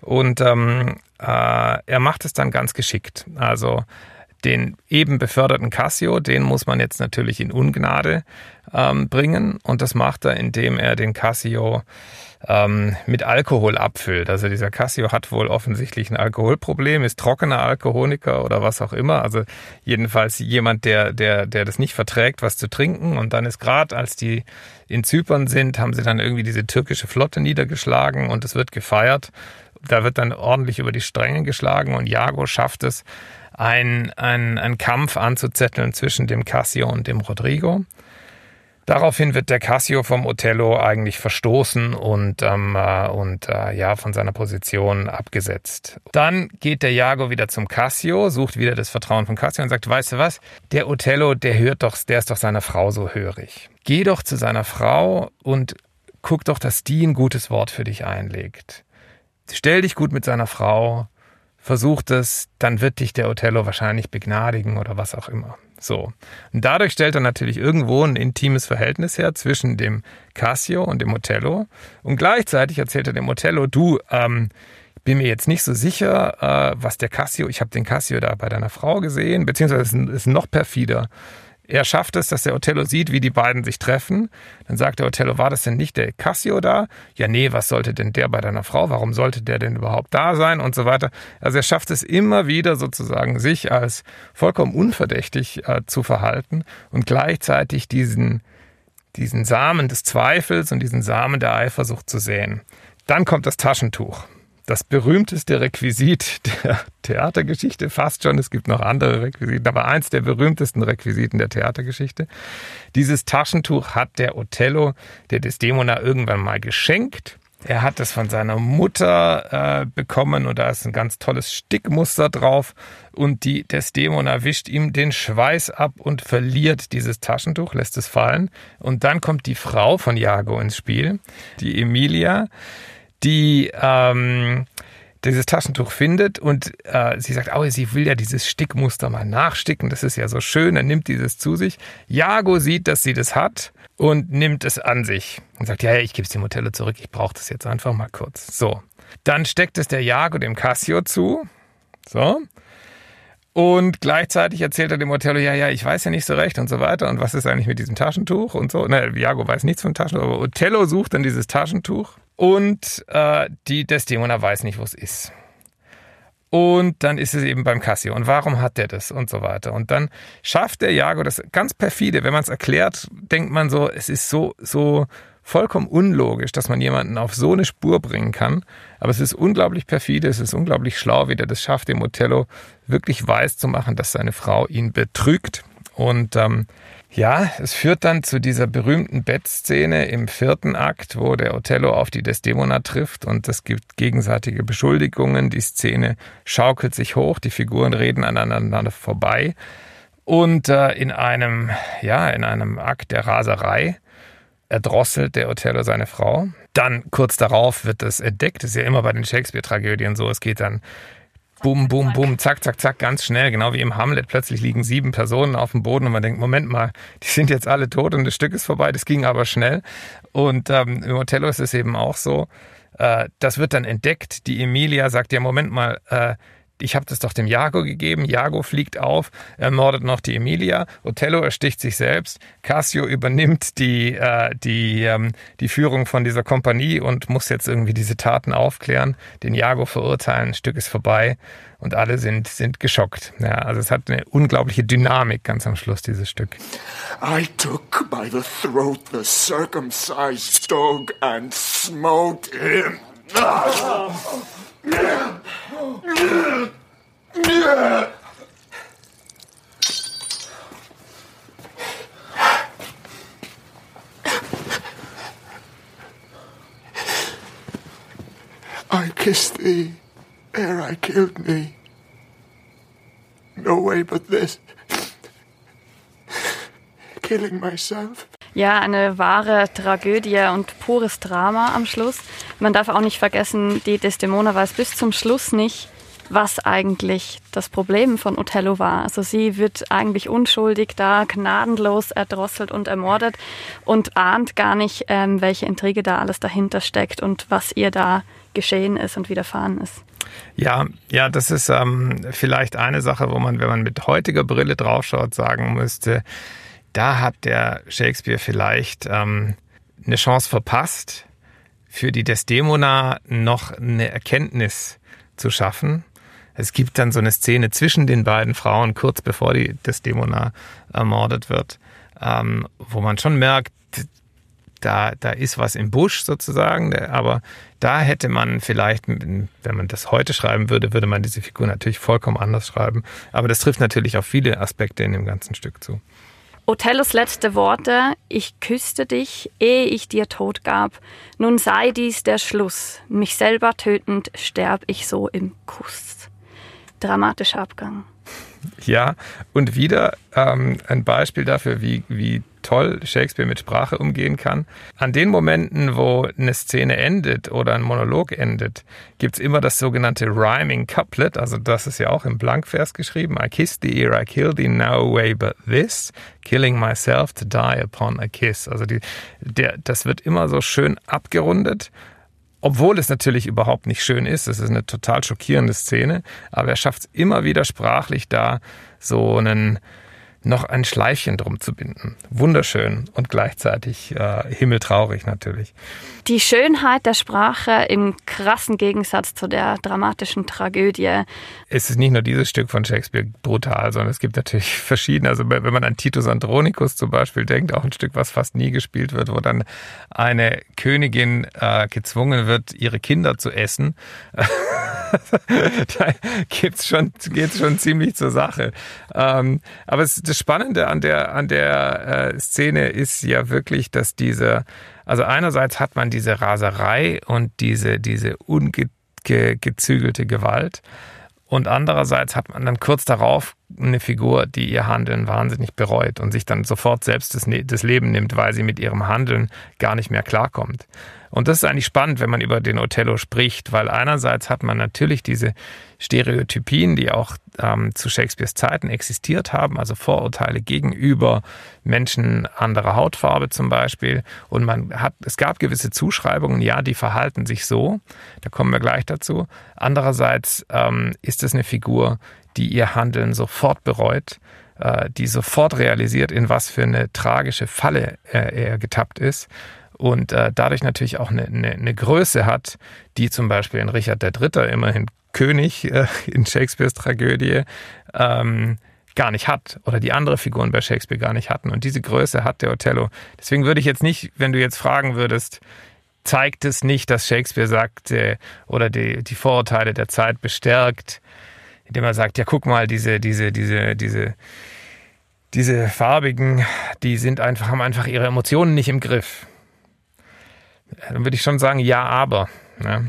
B: Und ähm, äh, er macht es dann ganz geschickt. Also den eben beförderten Cassio, den muss man jetzt natürlich in Ungnade ähm, bringen. Und das macht er, indem er den Cassio ähm, mit Alkohol abfüllt. Also dieser Cassio hat wohl offensichtlich ein Alkoholproblem, ist trockener Alkoholiker oder was auch immer. Also jedenfalls jemand, der, der, der das nicht verträgt, was zu trinken. Und dann ist gerade, als die in Zypern sind, haben sie dann irgendwie diese türkische Flotte niedergeschlagen und es wird gefeiert. Da wird dann ordentlich über die Stränge geschlagen und Jago schafft es, ein, ein, ein Kampf anzuzetteln zwischen dem Cassio und dem Rodrigo. Daraufhin wird der Cassio vom Othello eigentlich verstoßen und, ähm, äh, und äh, ja, von seiner Position abgesetzt. Dann geht der Jago wieder zum Cassio, sucht wieder das Vertrauen von Cassio und sagt, weißt du was, der Othello, der hört doch, der ist doch seiner Frau so hörig. Geh doch zu seiner Frau und guck doch, dass die ein gutes Wort für dich einlegt. Stell dich gut mit seiner Frau, versuch das, dann wird dich der Othello wahrscheinlich begnadigen oder was auch immer. So. Und dadurch stellt er natürlich irgendwo ein intimes Verhältnis her zwischen dem Cassio und dem Othello. Und gleichzeitig erzählt er dem Othello, du, ähm, bin mir jetzt nicht so sicher, äh, was der Cassio, ich habe den Cassio da bei deiner Frau gesehen, beziehungsweise es ist noch perfider. Er schafft es, dass der Othello sieht, wie die beiden sich treffen. Dann sagt der Othello, war das denn nicht der Cassio da? Ja, nee, was sollte denn der bei deiner Frau? Warum sollte der denn überhaupt da sein? Und so weiter. Also er schafft es immer wieder sozusagen, sich als vollkommen unverdächtig äh, zu verhalten und gleichzeitig diesen, diesen Samen des Zweifels und diesen Samen der Eifersucht zu säen. Dann kommt das Taschentuch das berühmteste Requisit der Theatergeschichte, fast schon. Es gibt noch andere Requisiten, aber eins der berühmtesten Requisiten der Theatergeschichte. Dieses Taschentuch hat der Othello, der Desdemona, irgendwann mal geschenkt. Er hat es von seiner Mutter äh, bekommen und da ist ein ganz tolles Stickmuster drauf und die Desdemona wischt ihm den Schweiß ab und verliert dieses Taschentuch, lässt es fallen und dann kommt die Frau von Jago ins Spiel, die Emilia die ähm, dieses Taschentuch findet und äh, sie sagt, oh, sie will ja dieses Stickmuster mal nachsticken, das ist ja so schön, er nimmt dieses zu sich. Jago sieht, dass sie das hat und nimmt es an sich und sagt, ja, ja ich gebe es dem Hotel zurück, ich brauche das jetzt einfach mal kurz. So, dann steckt es der Jago dem Cassio zu, so, und gleichzeitig erzählt er dem Othello, ja, ja, ich weiß ja nicht so recht und so weiter. Und was ist eigentlich mit diesem Taschentuch und so? Na, Jago weiß nichts vom Taschentuch, aber Othello sucht dann dieses Taschentuch und äh, die Desdemona weiß nicht, wo es ist. Und dann ist es eben beim Cassio. Und warum hat der das? Und so weiter. Und dann schafft der Jago das ganz perfide. Wenn man es erklärt, denkt man so, es ist so, so vollkommen unlogisch, dass man jemanden auf so eine Spur bringen kann. Aber es ist unglaublich perfide, es ist unglaublich schlau, wie der das schafft, dem Othello wirklich weiß zu machen, dass seine Frau ihn betrügt. Und ähm, ja, es führt dann zu dieser berühmten Bettszene im vierten Akt, wo der Othello auf die Desdemona trifft und es gibt gegenseitige Beschuldigungen. Die Szene schaukelt sich hoch, die Figuren reden aneinander vorbei. Und äh, in einem, ja, in einem Akt der Raserei erdrosselt der Othello seine Frau. Dann kurz darauf wird es entdeckt. Das ist ja immer bei den Shakespeare-Tragödien so. Es geht dann Bum, bum, bum, zack, zack, zack, ganz schnell, genau wie im Hamlet. Plötzlich liegen sieben Personen auf dem Boden und man denkt, Moment mal, die sind jetzt alle tot und das Stück ist vorbei. Das ging aber schnell. Und ähm, im Othello ist es eben auch so. Äh, das wird dann entdeckt. Die Emilia sagt ja, Moment mal, äh, ich habe das doch dem Jago gegeben. Jago fliegt auf, ermordet noch die Emilia. Othello ersticht sich selbst. Cassio übernimmt die, äh, die, ähm, die Führung von dieser Kompanie und muss jetzt irgendwie diese Taten aufklären, den Jago verurteilen. Ein Stück ist vorbei und alle sind, sind geschockt. Ja, also es hat eine unglaubliche Dynamik ganz am Schluss, dieses Stück.
F: I took by the throat the circumcised dog and smote him. I kissed thee ere I killed thee. No way but this. Killing myself.
A: Ja, eine wahre Tragödie und pures Drama am Schluss. Man darf auch nicht vergessen, die Desdemona weiß bis zum Schluss nicht, was eigentlich das Problem von Othello war. Also sie wird eigentlich unschuldig da, gnadenlos erdrosselt und ermordet und ahnt gar nicht, ähm, welche Intrige da alles dahinter steckt und was ihr da geschehen ist und widerfahren ist.
B: Ja, ja, das ist ähm, vielleicht eine Sache, wo man, wenn man mit heutiger Brille draufschaut, sagen müsste, da hat der Shakespeare vielleicht ähm, eine Chance verpasst, für die Desdemona noch eine Erkenntnis zu schaffen. Es gibt dann so eine Szene zwischen den beiden Frauen, kurz bevor die Desdemona ermordet wird, ähm, wo man schon merkt, da, da ist was im Busch sozusagen, aber da hätte man vielleicht, wenn man das heute schreiben würde, würde man diese Figur natürlich vollkommen anders schreiben. Aber das trifft natürlich auf viele Aspekte in dem ganzen Stück zu.
A: Othellos letzte Worte, ich küsste dich, ehe ich dir Tod gab. Nun sei dies der Schluss. Mich selber tötend sterb ich so im Kuss. Dramatischer Abgang.
B: Ja, und wieder ähm, ein Beispiel dafür, wie, wie toll Shakespeare mit Sprache umgehen kann. An den Momenten, wo eine Szene endet oder ein Monolog endet, gibt's immer das sogenannte Rhyming Couplet, also das ist ja auch im Blankvers geschrieben. I kissed the ear, I killed thee, no way but this, killing myself to die upon a kiss. Also die, der, das wird immer so schön abgerundet obwohl es natürlich überhaupt nicht schön ist. Es ist eine total schockierende Szene, aber er schafft es immer wieder sprachlich da, so einen noch ein Schleifchen drum zu binden. Wunderschön und gleichzeitig äh, himmeltraurig natürlich.
A: Die Schönheit der Sprache im krassen Gegensatz zu der dramatischen Tragödie.
B: Es ist nicht nur dieses Stück von Shakespeare brutal, sondern es gibt natürlich verschiedene. Also wenn man an Titus Andronicus zum Beispiel denkt, auch ein Stück, was fast nie gespielt wird, wo dann eine Königin äh, gezwungen wird, ihre Kinder zu essen. da gibt's schon, geht's schon ziemlich zur Sache. Ähm, aber es, das Spannende an der, an der äh, Szene ist ja wirklich, dass diese, also einerseits hat man diese Raserei und diese, diese ungezügelte Gewalt. Und andererseits hat man dann kurz darauf eine Figur, die ihr Handeln wahnsinnig bereut und sich dann sofort selbst das, ne-, das Leben nimmt, weil sie mit ihrem Handeln gar nicht mehr klarkommt. Und das ist eigentlich spannend, wenn man über den Othello spricht, weil einerseits hat man natürlich diese Stereotypien, die auch ähm, zu Shakespeares Zeiten existiert haben, also Vorurteile gegenüber Menschen anderer Hautfarbe zum Beispiel. Und man hat, es gab gewisse Zuschreibungen, ja, die verhalten sich so. Da kommen wir gleich dazu. Andererseits ähm, ist es eine Figur, die ihr Handeln sofort bereut äh, die sofort realisiert, in was für eine tragische Falle er, er getappt ist und äh, dadurch natürlich auch eine, eine, eine Größe hat, die zum Beispiel in Richard III., immerhin König äh, in Shakespeares Tragödie, ähm, gar nicht hat oder die andere Figuren bei Shakespeare gar nicht hatten. Und diese Größe hat der Othello. Deswegen würde ich jetzt nicht, wenn du jetzt fragen würdest, zeigt es nicht, dass Shakespeare sagt äh, oder die, die Vorurteile der Zeit bestärkt, indem er sagt, ja guck mal, diese, diese, diese, diese, diese Farbigen, die sind einfach, haben einfach ihre Emotionen nicht im Griff dann würde ich schon sagen, ja, aber. Ja,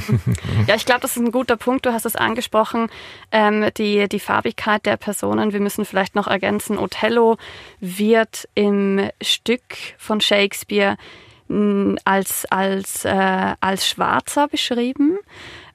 A: ja ich glaube, das ist ein guter Punkt. Du hast es angesprochen, ähm, die, die Farbigkeit der Personen. Wir müssen vielleicht noch ergänzen, Othello wird im Stück von Shakespeare als, als, äh, als Schwarzer beschrieben.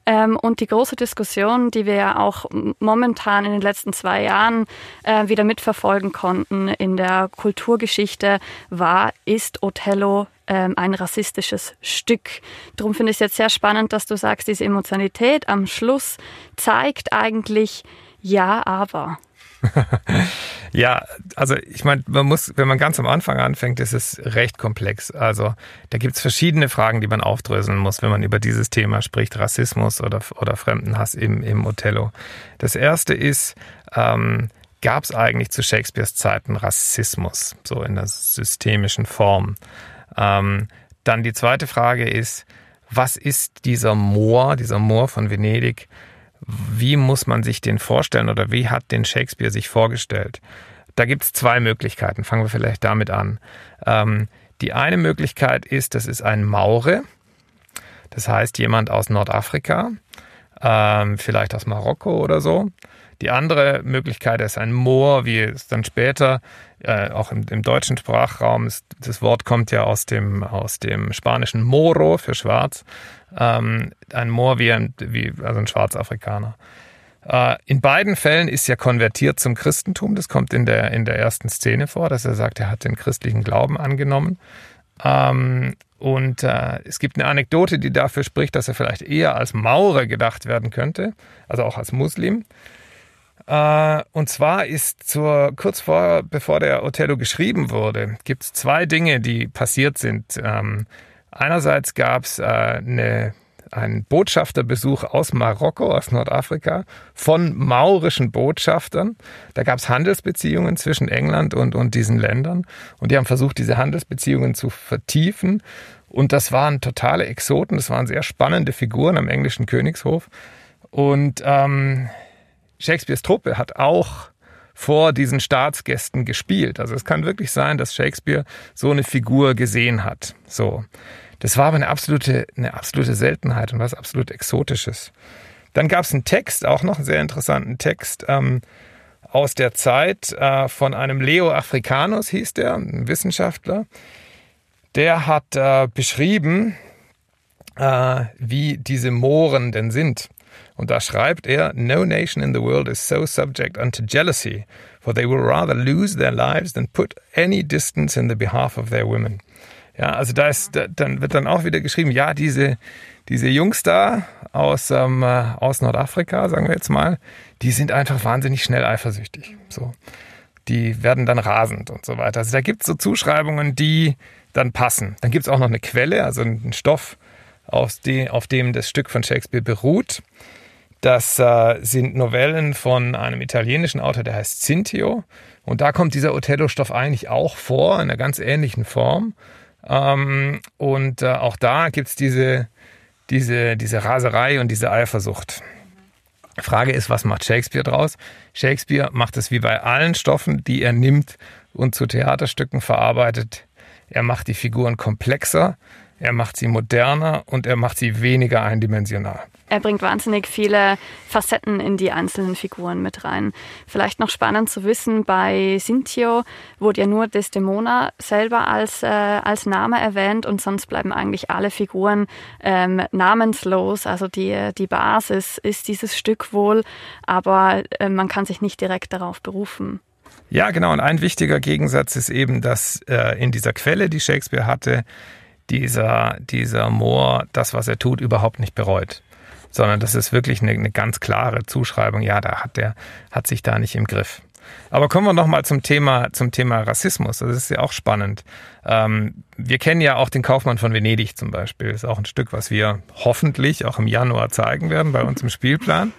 A: Ähm, und die große Diskussion, die wir ja auch momentan in den letzten zwei Jahren äh, wieder mitverfolgen konnten in der Kulturgeschichte, war, ist Othello ähm, ein rassistisches Stück. Darum finde ich es jetzt sehr spannend, dass du sagst, diese Emotionalität am Schluss zeigt eigentlich ja, aber.
B: ja, also ich meine, man muss, wenn man ganz am Anfang anfängt, ist es recht komplex. Also da gibt es verschiedene Fragen, die man aufdröseln muss, wenn man über dieses Thema spricht, Rassismus oder, oder Fremdenhass im, im Othello. Das erste ist, ähm, gab es eigentlich zu Shakespeares Zeiten Rassismus, so in der systemischen Form? Ähm, dann die zweite Frage ist, was ist dieser Moor, dieser Moor von Venedig? Wie muss man sich den vorstellen oder wie hat den Shakespeare sich vorgestellt? Da gibt es zwei Möglichkeiten. Fangen wir vielleicht damit an. Ähm, die eine Möglichkeit ist, das ist ein Maure, das heißt jemand aus Nordafrika, ähm, vielleicht aus Marokko oder so. Die andere Möglichkeit ist ein Moor, wie es dann später äh, auch im, im, deutschen Sprachraum ist, das Wort kommt ja aus dem, aus dem spanischen Moro für schwarz. Ähm, ein Moor wie ein, wie, also ein Schwarzafrikaner. Äh, in beiden Fällen ist er konvertiert zum Christentum. Das kommt in der, in der ersten Szene vor, dass er sagt, er hat den christlichen Glauben angenommen. Ähm, und äh, es gibt eine Anekdote, die dafür spricht, dass er vielleicht eher als Maurer gedacht werden könnte, also auch als Muslim. Äh, und zwar ist zur, kurz vor, bevor der Othello geschrieben wurde, gibt es zwei Dinge, die passiert sind. Ähm, einerseits gab es äh, eine einen Botschafterbesuch aus Marokko, aus Nordafrika, von maurischen Botschaftern. Da gab es Handelsbeziehungen zwischen England und, und diesen Ländern. Und die haben versucht, diese Handelsbeziehungen zu vertiefen. Und das waren totale Exoten, das waren sehr spannende Figuren am englischen Königshof. Und ähm, Shakespeares Truppe hat auch vor diesen Staatsgästen gespielt. Also es kann wirklich sein, dass Shakespeare so eine Figur gesehen hat. So. Das war aber eine absolute, eine absolute Seltenheit und was absolut Exotisches. Dann gab es einen Text, auch noch einen sehr interessanten Text ähm, aus der Zeit äh, von einem Leo Africanus, hieß der, ein Wissenschaftler. Der hat äh, beschrieben, äh, wie diese Mohren denn sind. Und da schreibt er, No nation in the world is so subject unto jealousy, for they will rather lose their lives than put any distance in the behalf of their women. Ja, also da ist, da, dann wird dann auch wieder geschrieben, ja, diese, diese Jungs da aus, ähm, äh, aus Nordafrika, sagen wir jetzt mal, die sind einfach wahnsinnig schnell eifersüchtig. So. Die werden dann rasend und so weiter. Also da gibt es so Zuschreibungen, die dann passen. Dann gibt es auch noch eine Quelle, also einen Stoff, auf, die, auf dem das Stück von Shakespeare beruht. Das äh, sind Novellen von einem italienischen Autor, der heißt Cintio. Und da kommt dieser Othello-Stoff eigentlich auch vor, in einer ganz ähnlichen Form. Ähm, und äh, auch da gibt's diese, diese, diese Raserei und diese Eifersucht. Frage ist, was macht Shakespeare draus? Shakespeare macht es wie bei allen Stoffen, die er nimmt und zu Theaterstücken verarbeitet. Er macht die Figuren komplexer, er macht sie moderner und er macht sie weniger eindimensional.
A: Er bringt wahnsinnig viele Facetten in die einzelnen Figuren mit rein. Vielleicht noch spannend zu wissen, bei Cintio wurde ja nur Desdemona selber als, äh, als Name erwähnt und sonst bleiben eigentlich alle Figuren ähm, namenslos. Also die, die Basis ist dieses Stück wohl, aber äh, man kann sich nicht direkt darauf berufen.
B: Ja, genau. Und ein wichtiger Gegensatz ist eben, dass äh, in dieser Quelle, die Shakespeare hatte, dieser, dieser Moor das, was er tut, überhaupt nicht bereut. Sondern das ist wirklich eine, eine ganz klare Zuschreibung, ja, da hat der, hat sich da nicht im Griff. Aber kommen wir nochmal zum Thema, zum Thema Rassismus. Das ist ja auch spannend. Ähm, wir kennen ja auch den Kaufmann von Venedig zum Beispiel. Das ist auch ein Stück, was wir hoffentlich auch im Januar zeigen werden bei uns im Spielplan.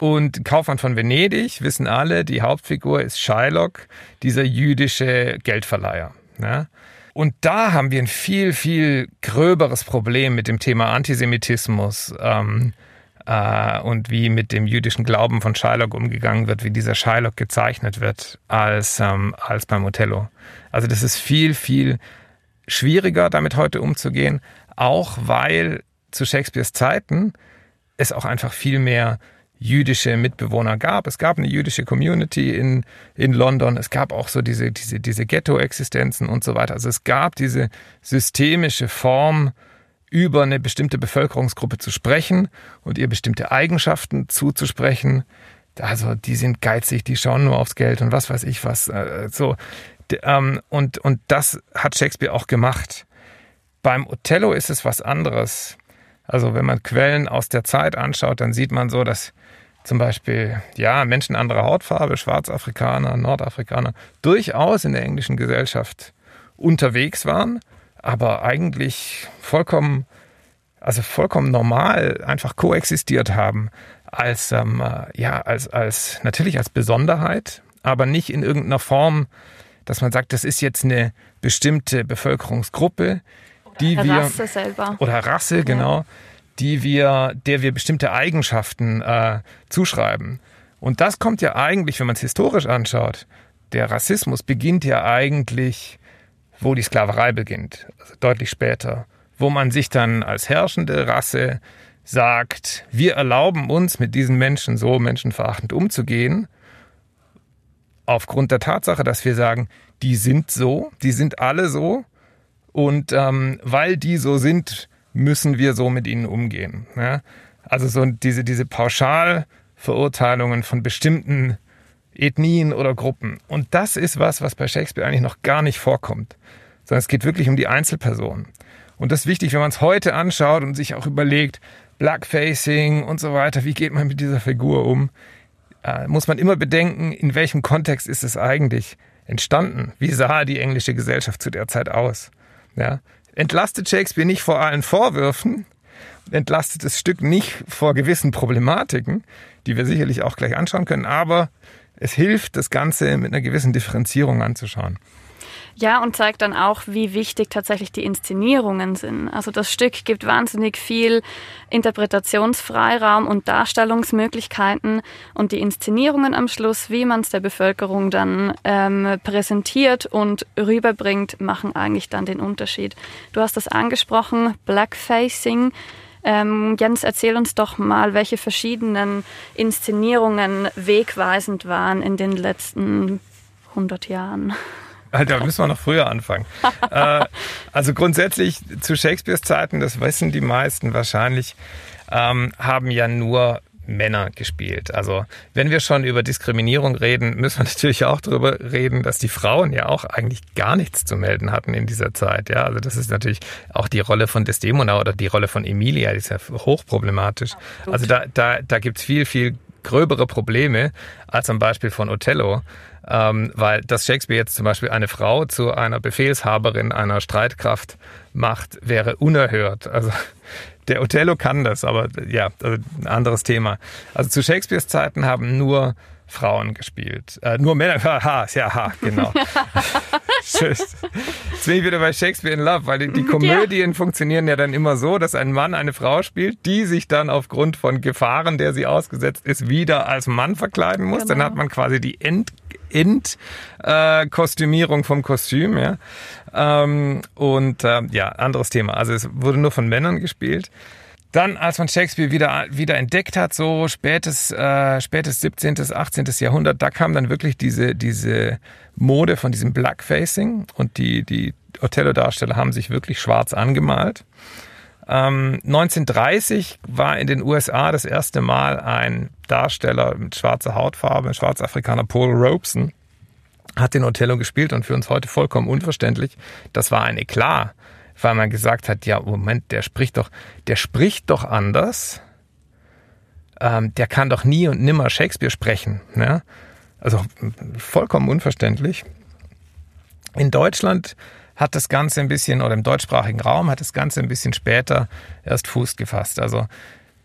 B: Und Kaufmann von Venedig wissen alle, die Hauptfigur ist Shylock, dieser jüdische Geldverleiher. Ja? Und da haben wir ein viel, viel gröberes Problem mit dem Thema Antisemitismus ähm, äh, und wie mit dem jüdischen Glauben von Shylock umgegangen wird, wie dieser Shylock gezeichnet wird, als, ähm, als beim Othello. Also das ist viel, viel schwieriger, damit heute umzugehen, auch weil zu Shakespeares Zeiten es auch einfach viel mehr jüdische Mitbewohner gab. Es gab eine jüdische Community in, in London. Es gab auch so diese, diese, diese Ghetto-Existenzen und so weiter. Also es gab diese systemische Form, über eine bestimmte Bevölkerungsgruppe zu sprechen und ihr bestimmte Eigenschaften zuzusprechen. Also die sind geizig, die schauen nur aufs Geld und was weiß ich was. Äh, so. Ähm, und, und das hat Shakespeare auch gemacht. Beim Othello ist es was anderes. Also wenn man Quellen aus der Zeit anschaut, dann sieht man so, dass zum Beispiel ja, Menschen anderer Hautfarbe, Schwarzafrikaner, Nordafrikaner, durchaus in der englischen Gesellschaft unterwegs waren, aber eigentlich vollkommen, also vollkommen normal einfach koexistiert haben als, ähm, ja, als, als, natürlich als Besonderheit, aber nicht in irgendeiner Form, dass man sagt, das ist jetzt eine bestimmte Bevölkerungsgruppe, die wir
A: Rasse selber.
B: oder Rasse, genau, die wir, der wir bestimmte Eigenschaften äh, zuschreiben. Und das kommt ja eigentlich, wenn man es historisch anschaut, der Rassismus beginnt ja eigentlich, wo die Sklaverei beginnt, also deutlich später, wo man sich dann als herrschende Rasse sagt, wir erlauben uns mit diesen Menschen so menschenverachtend umzugehen, aufgrund der Tatsache, dass wir sagen, die sind so, die sind alle so, und ähm, weil die so sind, müssen wir so mit ihnen umgehen. Ja? Also so diese, diese Pauschalverurteilungen von bestimmten Ethnien oder Gruppen. Und das ist was, was bei Shakespeare eigentlich noch gar nicht vorkommt. Sondern es geht wirklich um die Einzelperson. Und das ist wichtig, wenn man es heute anschaut und sich auch überlegt, Blackfacing und so weiter, wie geht man mit dieser Figur um, äh, muss man immer bedenken, in welchem Kontext ist es eigentlich entstanden? Wie sah die englische Gesellschaft zu der Zeit aus? Ja? Entlastet Shakespeare nicht vor allen Vorwürfen, entlastet das Stück nicht vor gewissen Problematiken, die wir sicherlich auch gleich anschauen können, aber es hilft, das Ganze mit einer gewissen Differenzierung anzuschauen.
A: Ja, und zeigt dann auch, wie wichtig tatsächlich die Inszenierungen sind. Also das Stück gibt wahnsinnig viel Interpretationsfreiraum und Darstellungsmöglichkeiten und die Inszenierungen am Schluss, wie man es der Bevölkerung dann ähm, präsentiert und rüberbringt, machen eigentlich dann den Unterschied. Du hast das angesprochen, Blackfacing. Ähm, Jens, erzähl uns doch mal, welche verschiedenen Inszenierungen wegweisend waren in den letzten 100 Jahren.
B: Da müssen wir noch früher anfangen. äh, also grundsätzlich zu Shakespeares Zeiten, das wissen die meisten wahrscheinlich, ähm, haben ja nur Männer gespielt. Also wenn wir schon über Diskriminierung reden, müssen wir natürlich auch darüber reden, dass die Frauen ja auch eigentlich gar nichts zu melden hatten in dieser Zeit. Ja, also das ist natürlich auch die Rolle von Desdemona oder die Rolle von Emilia, die ist ja hochproblematisch. Also da, da, da gibt's viel, viel gröbere Probleme als zum Beispiel von Othello. Ähm, weil dass Shakespeare jetzt zum Beispiel eine Frau zu einer Befehlshaberin einer Streitkraft macht, wäre unerhört. Also der Othello kann das, aber ja, also ein anderes Thema. Also zu Shakespeares Zeiten haben nur Frauen gespielt. Äh, nur Männer, haha, ja, ha, genau. Jetzt bin ich wieder bei Shakespeare in Love, weil die, die Komödien ja. funktionieren ja dann immer so, dass ein Mann eine Frau spielt, die sich dann aufgrund von Gefahren, der sie ausgesetzt ist, wieder als Mann verkleiden muss. Genau. Dann hat man quasi die End End-Kostümierung äh, vom Kostüm, ja. Ähm, und äh, ja, anderes Thema. Also es wurde nur von Männern gespielt. Dann, als man Shakespeare wieder, wieder entdeckt hat, so spätes, äh, spätes 17., 18. Jahrhundert, da kam dann wirklich diese, diese Mode von diesem Blackfacing und die, die Othello-Darsteller haben sich wirklich schwarz angemalt. Ähm, 1930 war in den USA das erste Mal ein Darsteller mit schwarzer Hautfarbe, ein Schwarzafrikaner Paul Robeson, hat den Othello gespielt und für uns heute vollkommen unverständlich. Das war ein Eklat weil man gesagt hat, ja, Moment, der spricht doch, der spricht doch anders. Ähm, der kann doch nie und nimmer Shakespeare sprechen. Ne? Also vollkommen unverständlich. In Deutschland hat das Ganze ein bisschen, oder im deutschsprachigen Raum hat das Ganze ein bisschen später erst Fuß gefasst. Also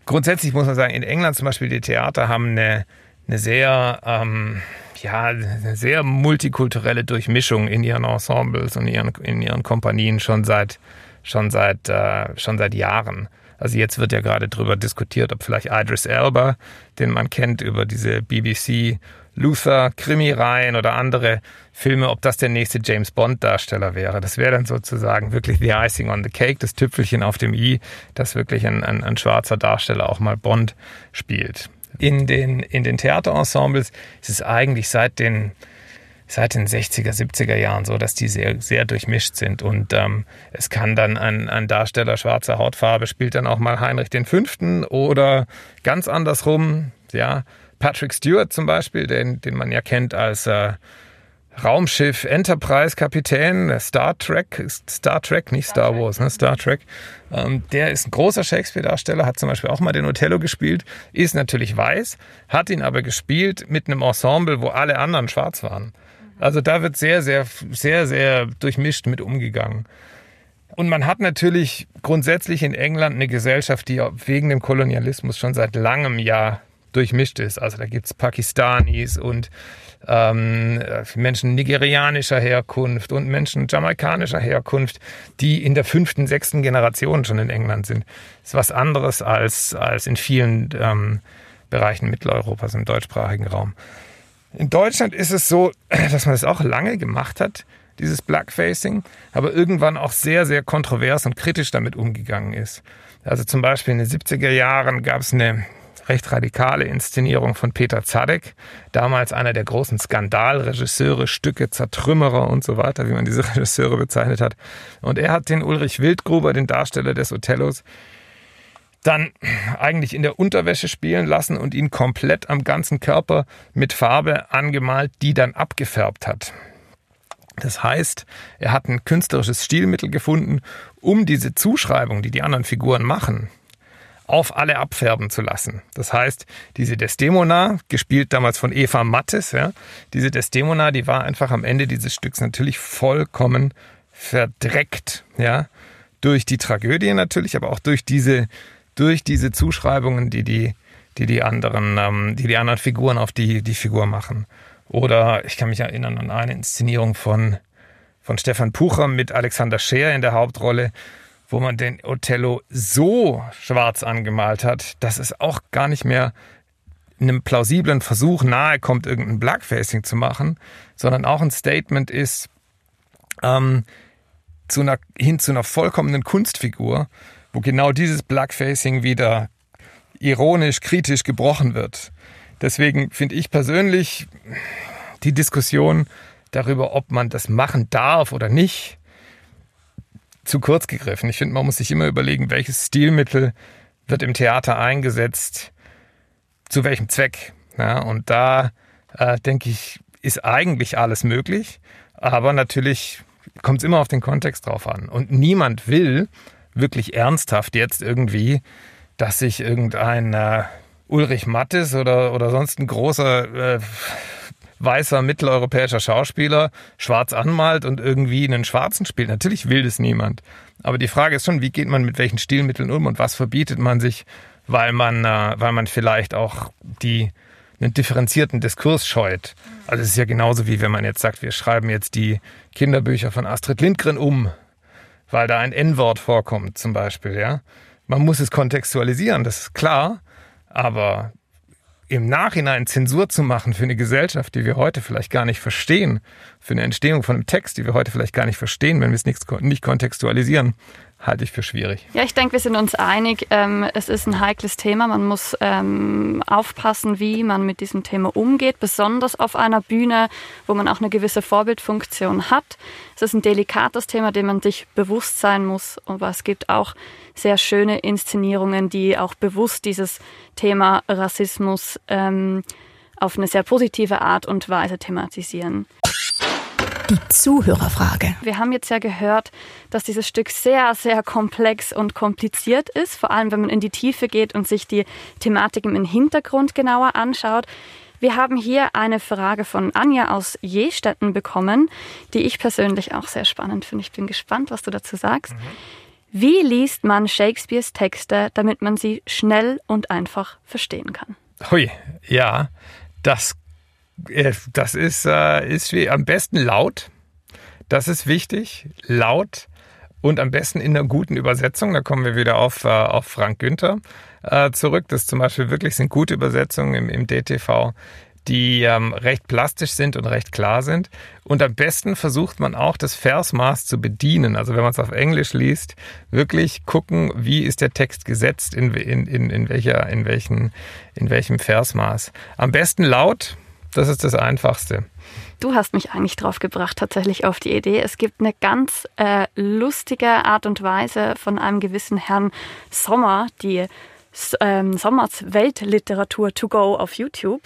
B: grundsätzlich muss man sagen, in England zum Beispiel die Theater haben eine, eine sehr, ähm, ja, eine sehr multikulturelle Durchmischung in ihren Ensembles und ihren, in ihren Kompanien schon seit, schon seit, äh, schon seit Jahren. Also jetzt wird ja gerade darüber diskutiert, ob vielleicht Idris Elba, den man kennt über diese BBC Luther Krimireihen oder andere Filme, ob das der nächste James Bond Darsteller wäre. Das wäre dann sozusagen wirklich the icing on the cake, das Tüpfelchen auf dem i, dass wirklich ein, ein, ein schwarzer Darsteller auch mal Bond spielt in den, in den Theaterensembles ist es eigentlich seit den, seit den 60er, 70er Jahren so, dass die sehr, sehr durchmischt sind. Und ähm, es kann dann ein, ein Darsteller schwarzer Hautfarbe spielt dann auch mal Heinrich V. oder ganz andersrum, ja, Patrick Stewart zum Beispiel, den, den man ja kennt als äh, Raumschiff Enterprise Kapitän, Star Trek, Star Trek, nicht Star, Wars, ne? Star Trek. Ähm, der ist ein großer Shakespeare-Darsteller, hat zum Beispiel auch mal den Othello gespielt, ist natürlich weiß, hat ihn aber gespielt mit einem Ensemble, wo alle anderen schwarz waren. Also da wird sehr, sehr, sehr, sehr durchmischt mit umgegangen. Und man hat natürlich grundsätzlich in England eine Gesellschaft, die wegen dem Kolonialismus schon seit langem Jahr durchmischt ist. Also da gibt's Pakistanis und ähm, Menschen nigerianischer Herkunft und Menschen jamaikanischer Herkunft, die in der fünften, sechsten Generation schon in England sind. Das ist was anderes als, als in vielen ähm, Bereichen Mitteleuropas im deutschsprachigen Raum. In Deutschland ist es so, dass man es das auch lange gemacht hat, dieses Blackfacing, aber irgendwann auch sehr, sehr kontrovers und kritisch damit umgegangen ist. Also zum Beispiel in den 70er Jahren gab es eine recht radikale Inszenierung von Peter Zadek, damals einer der großen Skandalregisseure, Stücke, Zertrümmerer und so weiter, wie man diese Regisseure bezeichnet hat. Und er hat den Ulrich Wildgruber, den Darsteller des Othellos, dann eigentlich in der Unterwäsche spielen lassen und ihn komplett am ganzen Körper mit Farbe angemalt, die dann abgefärbt hat. Das heißt, er hat ein künstlerisches Stilmittel gefunden, um diese Zuschreibung, die die anderen Figuren machen, auf alle abfärben zu lassen. Das heißt, diese Desdemona, gespielt damals von Eva Mattes, ja, diese Desdemona, die war einfach am Ende dieses Stücks natürlich vollkommen verdreckt, ja, durch die Tragödie natürlich, aber auch durch diese, durch diese Zuschreibungen, die die, die die anderen, ähm, die die anderen Figuren auf die, die Figur machen. Oder ich kann mich erinnern an eine Inszenierung von von Stefan Pucher mit Alexander Scheer in der Hauptrolle, wo man den Othello so schwarz angemalt hat, dass es auch gar nicht mehr einem plausiblen Versuch nahe kommt, irgendein Blackfacing zu machen, sondern auch ein Statement ist ähm, zu einer, hin zu einer vollkommenen Kunstfigur, wo genau dieses Blackfacing wieder ironisch, kritisch gebrochen wird. Deswegen finde ich persönlich die Diskussion darüber, ob man das machen darf oder nicht, zu kurz gegriffen. Ich finde, man muss sich immer überlegen, welches Stilmittel wird im Theater eingesetzt, zu welchem Zweck. Ja, und da äh, denke ich, ist eigentlich alles möglich, aber natürlich kommt es immer auf den Kontext drauf an. Und niemand will wirklich ernsthaft jetzt irgendwie, dass sich irgendein äh, Ulrich Mattes oder, oder sonst ein großer äh, weißer mitteleuropäischer Schauspieler schwarz anmalt und irgendwie einen Schwarzen spielt. Natürlich will das niemand. Aber die Frage ist schon, wie geht man mit welchen Stilmitteln um und was verbietet man sich, weil man, äh, weil man vielleicht auch die einen differenzierten Diskurs scheut. Also es ist ja genauso wie wenn man jetzt sagt, wir schreiben jetzt die Kinderbücher von Astrid Lindgren um, weil da ein N-Wort vorkommt zum Beispiel. Ja, man muss es kontextualisieren, das ist klar, aber im Nachhinein Zensur zu machen für eine Gesellschaft, die wir heute vielleicht gar nicht verstehen, für eine Entstehung von einem Text, die wir heute vielleicht gar nicht verstehen, wenn wir es nicht, kontextualisieren, halte ich für schwierig.
A: Ja, ich denke, wir sind uns einig. Ähm, es ist ein heikles Thema. Man muss ähm, aufpassen, wie man mit diesem Thema umgeht, besonders auf einer Bühne, wo man auch eine gewisse Vorbildfunktion hat. Es ist ein delikates Thema, dem man sich bewusst sein muss. Aber es gibt auch sehr schöne Inszenierungen, die auch bewusst dieses Thema Rassismus ähm, auf eine sehr positive Art und Weise thematisieren.
C: Die Zuhörerfrage.
A: Wir haben jetzt ja gehört, dass dieses Stück sehr, sehr komplex und kompliziert ist, vor allem wenn man in die Tiefe geht und sich die Thematiken im Hintergrund genauer anschaut. Wir haben hier eine Frage von Anja aus Jestetten bekommen, die ich persönlich auch sehr spannend finde. Ich bin gespannt, was du dazu sagst. Mhm. Wie liest man Shakespeares Texte, damit man sie schnell und einfach verstehen kann?
B: Hui, ja, das das ist, äh, ist wie, am besten laut. Das ist wichtig. Laut und am besten in einer guten Übersetzung. Da kommen wir wieder auf, äh, auf Frank Günther äh, zurück. Das zum Beispiel wirklich sind gute Übersetzungen im, im DTV, die ähm, recht plastisch sind und recht klar sind. Und am besten versucht man auch das Versmaß zu bedienen. Also wenn man es auf Englisch liest, wirklich gucken, wie ist der Text gesetzt, in, in, in, in, welcher, in, welchen, in welchem Versmaß. Am besten laut, das ist das Einfachste.
A: Du hast mich eigentlich drauf gebracht, tatsächlich auf die Idee. Es gibt eine ganz äh, lustige Art und Weise von einem gewissen Herrn Sommer, die ähm, Sommers Weltliteratur to go auf YouTube.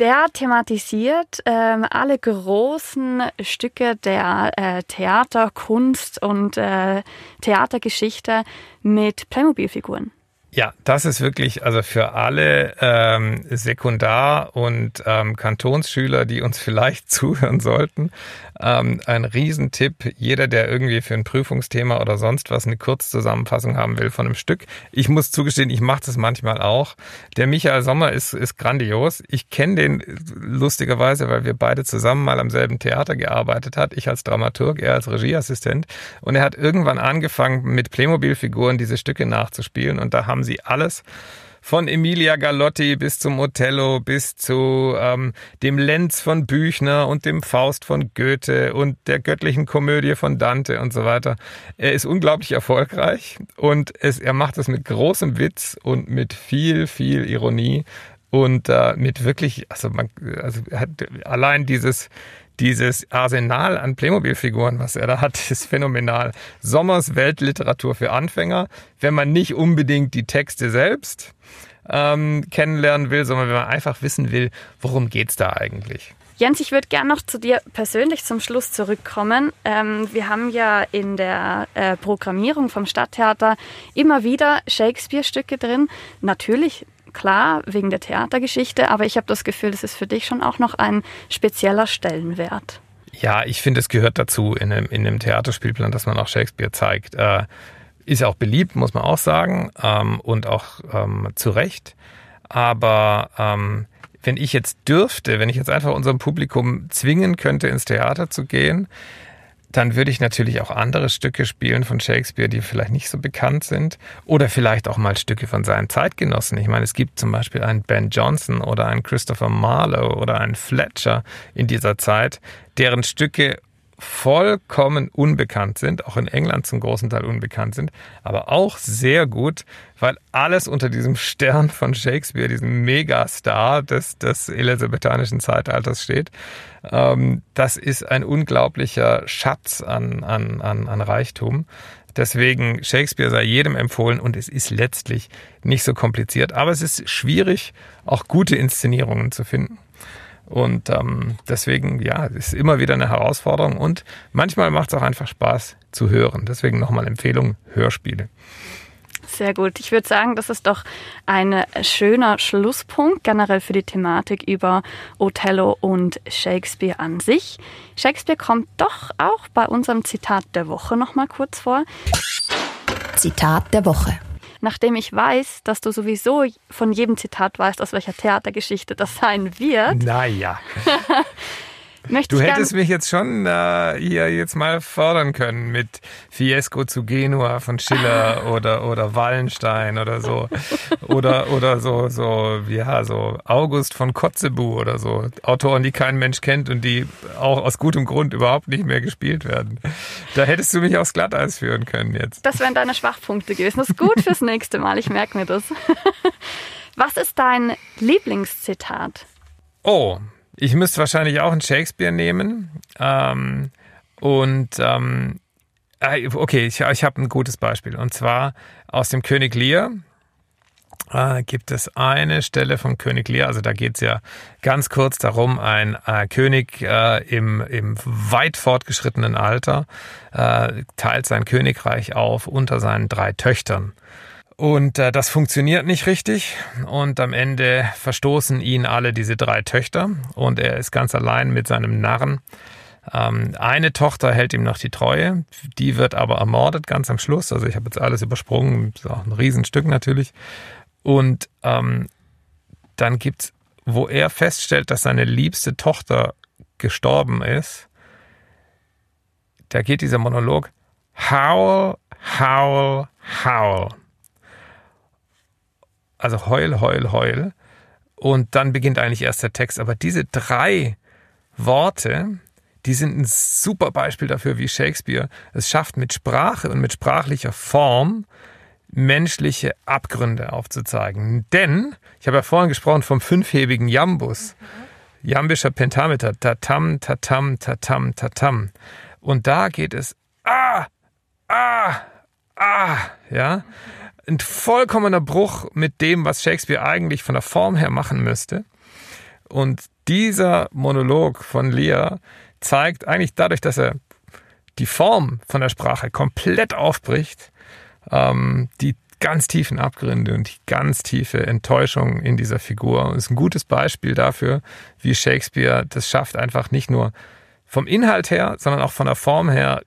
A: Der thematisiert ähm, alle großen Stücke der äh, Theater, Kunst und äh, Theatergeschichte mit Playmobil-Figuren.
B: Ja, das ist wirklich, also für alle ähm, Sekundar- und ähm, Kantonsschüler, die uns vielleicht zuhören sollten, ähm, ein Riesentipp. Jeder, der irgendwie für ein Prüfungsthema oder sonst was eine Kurzzusammenfassung haben will von einem Stück. Ich muss zugestehen, ich mache das manchmal auch. Der Michael Sommer ist, ist grandios. Ich kenne den lustigerweise, weil wir beide zusammen mal am selben Theater gearbeitet hat. Ich als Dramaturg, er als Regieassistent. Und er hat irgendwann angefangen, mit Playmobil-Figuren diese Stücke nachzuspielen. Und da haben sie alles von Emilia Galotti bis zum Othello bis zu ähm, dem Lenz von Büchner und dem Faust von Goethe und der göttlichen Komödie von Dante und so weiter. Er ist unglaublich erfolgreich und es, er macht es mit großem Witz und mit viel, viel Ironie und äh, mit wirklich, also man, also hat allein dieses dieses Arsenal an Playmobil-Figuren, was er da hat, ist phänomenal. Sommers Weltliteratur für Anfänger, wenn man nicht unbedingt die Texte selbst ähm, kennenlernen will, sondern wenn man einfach wissen will, worum geht's da eigentlich.
A: Jens, ich würde gerne noch zu dir persönlich zum Schluss zurückkommen. Ähm, wir haben ja in der äh, Programmierung vom Stadttheater immer wieder Shakespeare-Stücke drin. Natürlich klar, wegen der Theatergeschichte, aber ich habe das Gefühl, das ist für dich schon auch noch ein spezieller Stellenwert.
B: Ja, ich finde, es gehört dazu in einem, in einem Theaterspielplan, dass man auch Shakespeare zeigt. Äh, ist auch beliebt, muss man auch sagen, ähm, und auch ähm, zu Recht. Aber ähm, wenn ich jetzt dürfte, wenn ich jetzt einfach unserem Publikum zwingen könnte, ins Theater zu gehen, dann würde ich natürlich auch andere Stücke spielen von Shakespeare, die vielleicht nicht so bekannt sind. Oder vielleicht auch mal Stücke von seinen Zeitgenossen. Ich meine, es gibt zum Beispiel einen Ben Jonson oder einen Christopher Marlowe oder einen Fletcher in dieser Zeit, deren Stücke vollkommen unbekannt sind, auch in England zum großen Teil unbekannt sind, aber auch sehr gut, weil alles unter diesem Stern von Shakespeare, diesem Megastar des, des elisabethanischen Zeitalters steht. Ähm, das ist ein unglaublicher Schatz an, an, an, an Reichtum. Deswegen Shakespeare sei jedem empfohlen und es ist letztlich nicht so kompliziert, aber es ist schwierig, auch gute Inszenierungen zu finden. Und ähm, deswegen, ja, ist immer wieder eine Herausforderung und manchmal macht es auch einfach Spaß zu hören. Deswegen nochmal Empfehlung, Hörspiele.
A: Sehr gut. Ich würde sagen, das ist doch ein schöner Schlusspunkt generell für die Thematik über Othello und Shakespeare an sich. Shakespeare kommt doch auch bei unserem Zitat der Woche nochmal kurz vor.
C: Zitat der Woche
A: nachdem ich weiß, dass du sowieso von jedem Zitat weißt, aus welcher Theatergeschichte das sein wird.
B: Naja. du hättest mich jetzt schon äh, hier jetzt mal fördern können mit Fiesco zu Genua von Schiller oder oder Wallenstein oder so oder oder so so ja so August von Kotzebue oder so Autoren, die kein Mensch kennt und die auch aus gutem Grund überhaupt nicht mehr gespielt werden. Da hättest du mich aufs Glatteis führen können jetzt.
A: Das wären deine Schwachpunkte gewesen. Das ist gut fürs nächste Mal. Ich merke mir das. Was ist dein Lieblingszitat?
B: Oh, ich müsste wahrscheinlich auch einen Shakespeare nehmen. Ähm, und ähm, äh, okay, ich, ich habe ein gutes Beispiel. Und zwar aus dem König Lear äh, gibt es eine Stelle vom König Lear. Also da geht es ja ganz kurz darum, ein äh, König äh, im, im weit fortgeschrittenen Alter äh, teilt sein Königreich auf unter seinen drei Töchtern. Und äh, das funktioniert nicht richtig. Und am Ende verstoßen ihn alle diese drei Töchter. Und er ist ganz allein mit seinem Narren. Ähm, eine Tochter hält ihm noch die Treue. Die wird aber ermordet ganz am Schluss. Also ich habe jetzt alles übersprungen. Ist auch ein Riesenstück natürlich. Und ähm, dann gibt's, wo er feststellt, dass seine liebste Tochter gestorben ist, da geht dieser Monolog Howl, howl, howl also heul, heul, heul. Und dann beginnt eigentlich erst der Text. Aber diese drei Worte, die sind ein super Beispiel dafür, wie Shakespeare es schafft, mit Sprache und mit sprachlicher Form menschliche Abgründe aufzuzeigen. Denn, ich habe ja vorhin gesprochen vom fünfhebigen Jambus, jambischer Pentameter, tatam, tatam, tatam, tatam. Und da geht es ah, ah, ah, ja ein vollkommener Bruch mit dem, was Shakespeare eigentlich von der Form her machen müsste. Und dieser Monolog von Lear zeigt eigentlich dadurch, dass er die Form von der Sprache komplett aufbricht, ähm, die ganz tiefen Abgründe und die ganz tiefe Enttäuschung in dieser Figur. Und ist ein gutes Beispiel dafür, wie Shakespeare das schafft, einfach nicht nur vom Inhalt her, sondern auch von der Form her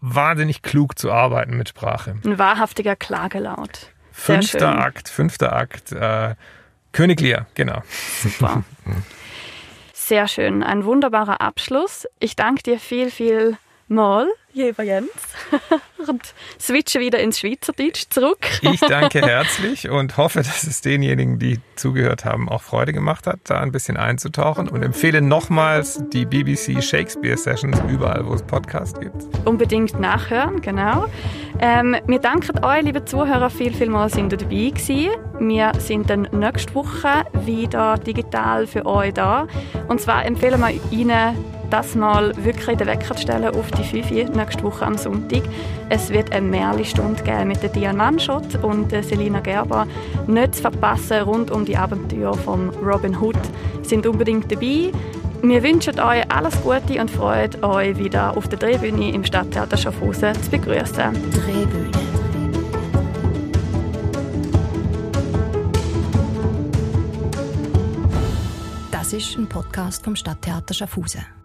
B: wahnsinnig klug zu arbeiten mit Sprache.
A: Ein wahrhaftiger Klagelaut.
B: fünfter Akt, fünfter Akt. Äh, König Lear, genau.
A: Super. Sehr schön. Ein wunderbarer Abschluss. Ich danke dir viel, viel mal, lieber Jens, und switche wieder ins Schweizerdeutsch zurück.
B: ich danke herzlich und hoffe, dass es denjenigen, die zugehört haben, auch Freude gemacht hat, da ein bisschen einzutauchen und empfehle nochmals die BBC Shakespeare Sessions überall, wo es Podcasts gibt.
A: Unbedingt nachhören, genau. Ähm, wir danken euch, liebe Zuhörer, viel, viel mal sind ihr dabei gewesen. Wir sind dann nächste Woche wieder digital für euch da. Und zwar empfehlen wir Ihnen, das mal wirklich in den Wecker zu stellen auf die 5 nächste Woche am Sonntag. Es wird eine Märli-Stunde geben mit der Diane Manschott und der Selina Gerber. Nicht zu verpassen rund um die Abenteuer von Robin Hood. Sind unbedingt dabei. Wir wünschen euch alles Gute und freuen euch wieder auf der Drehbühne im Stadttheater Schaffhausen zu begrüßen.
C: Drehbühne. Das ist ein Podcast vom Stadttheater Schaffhausen.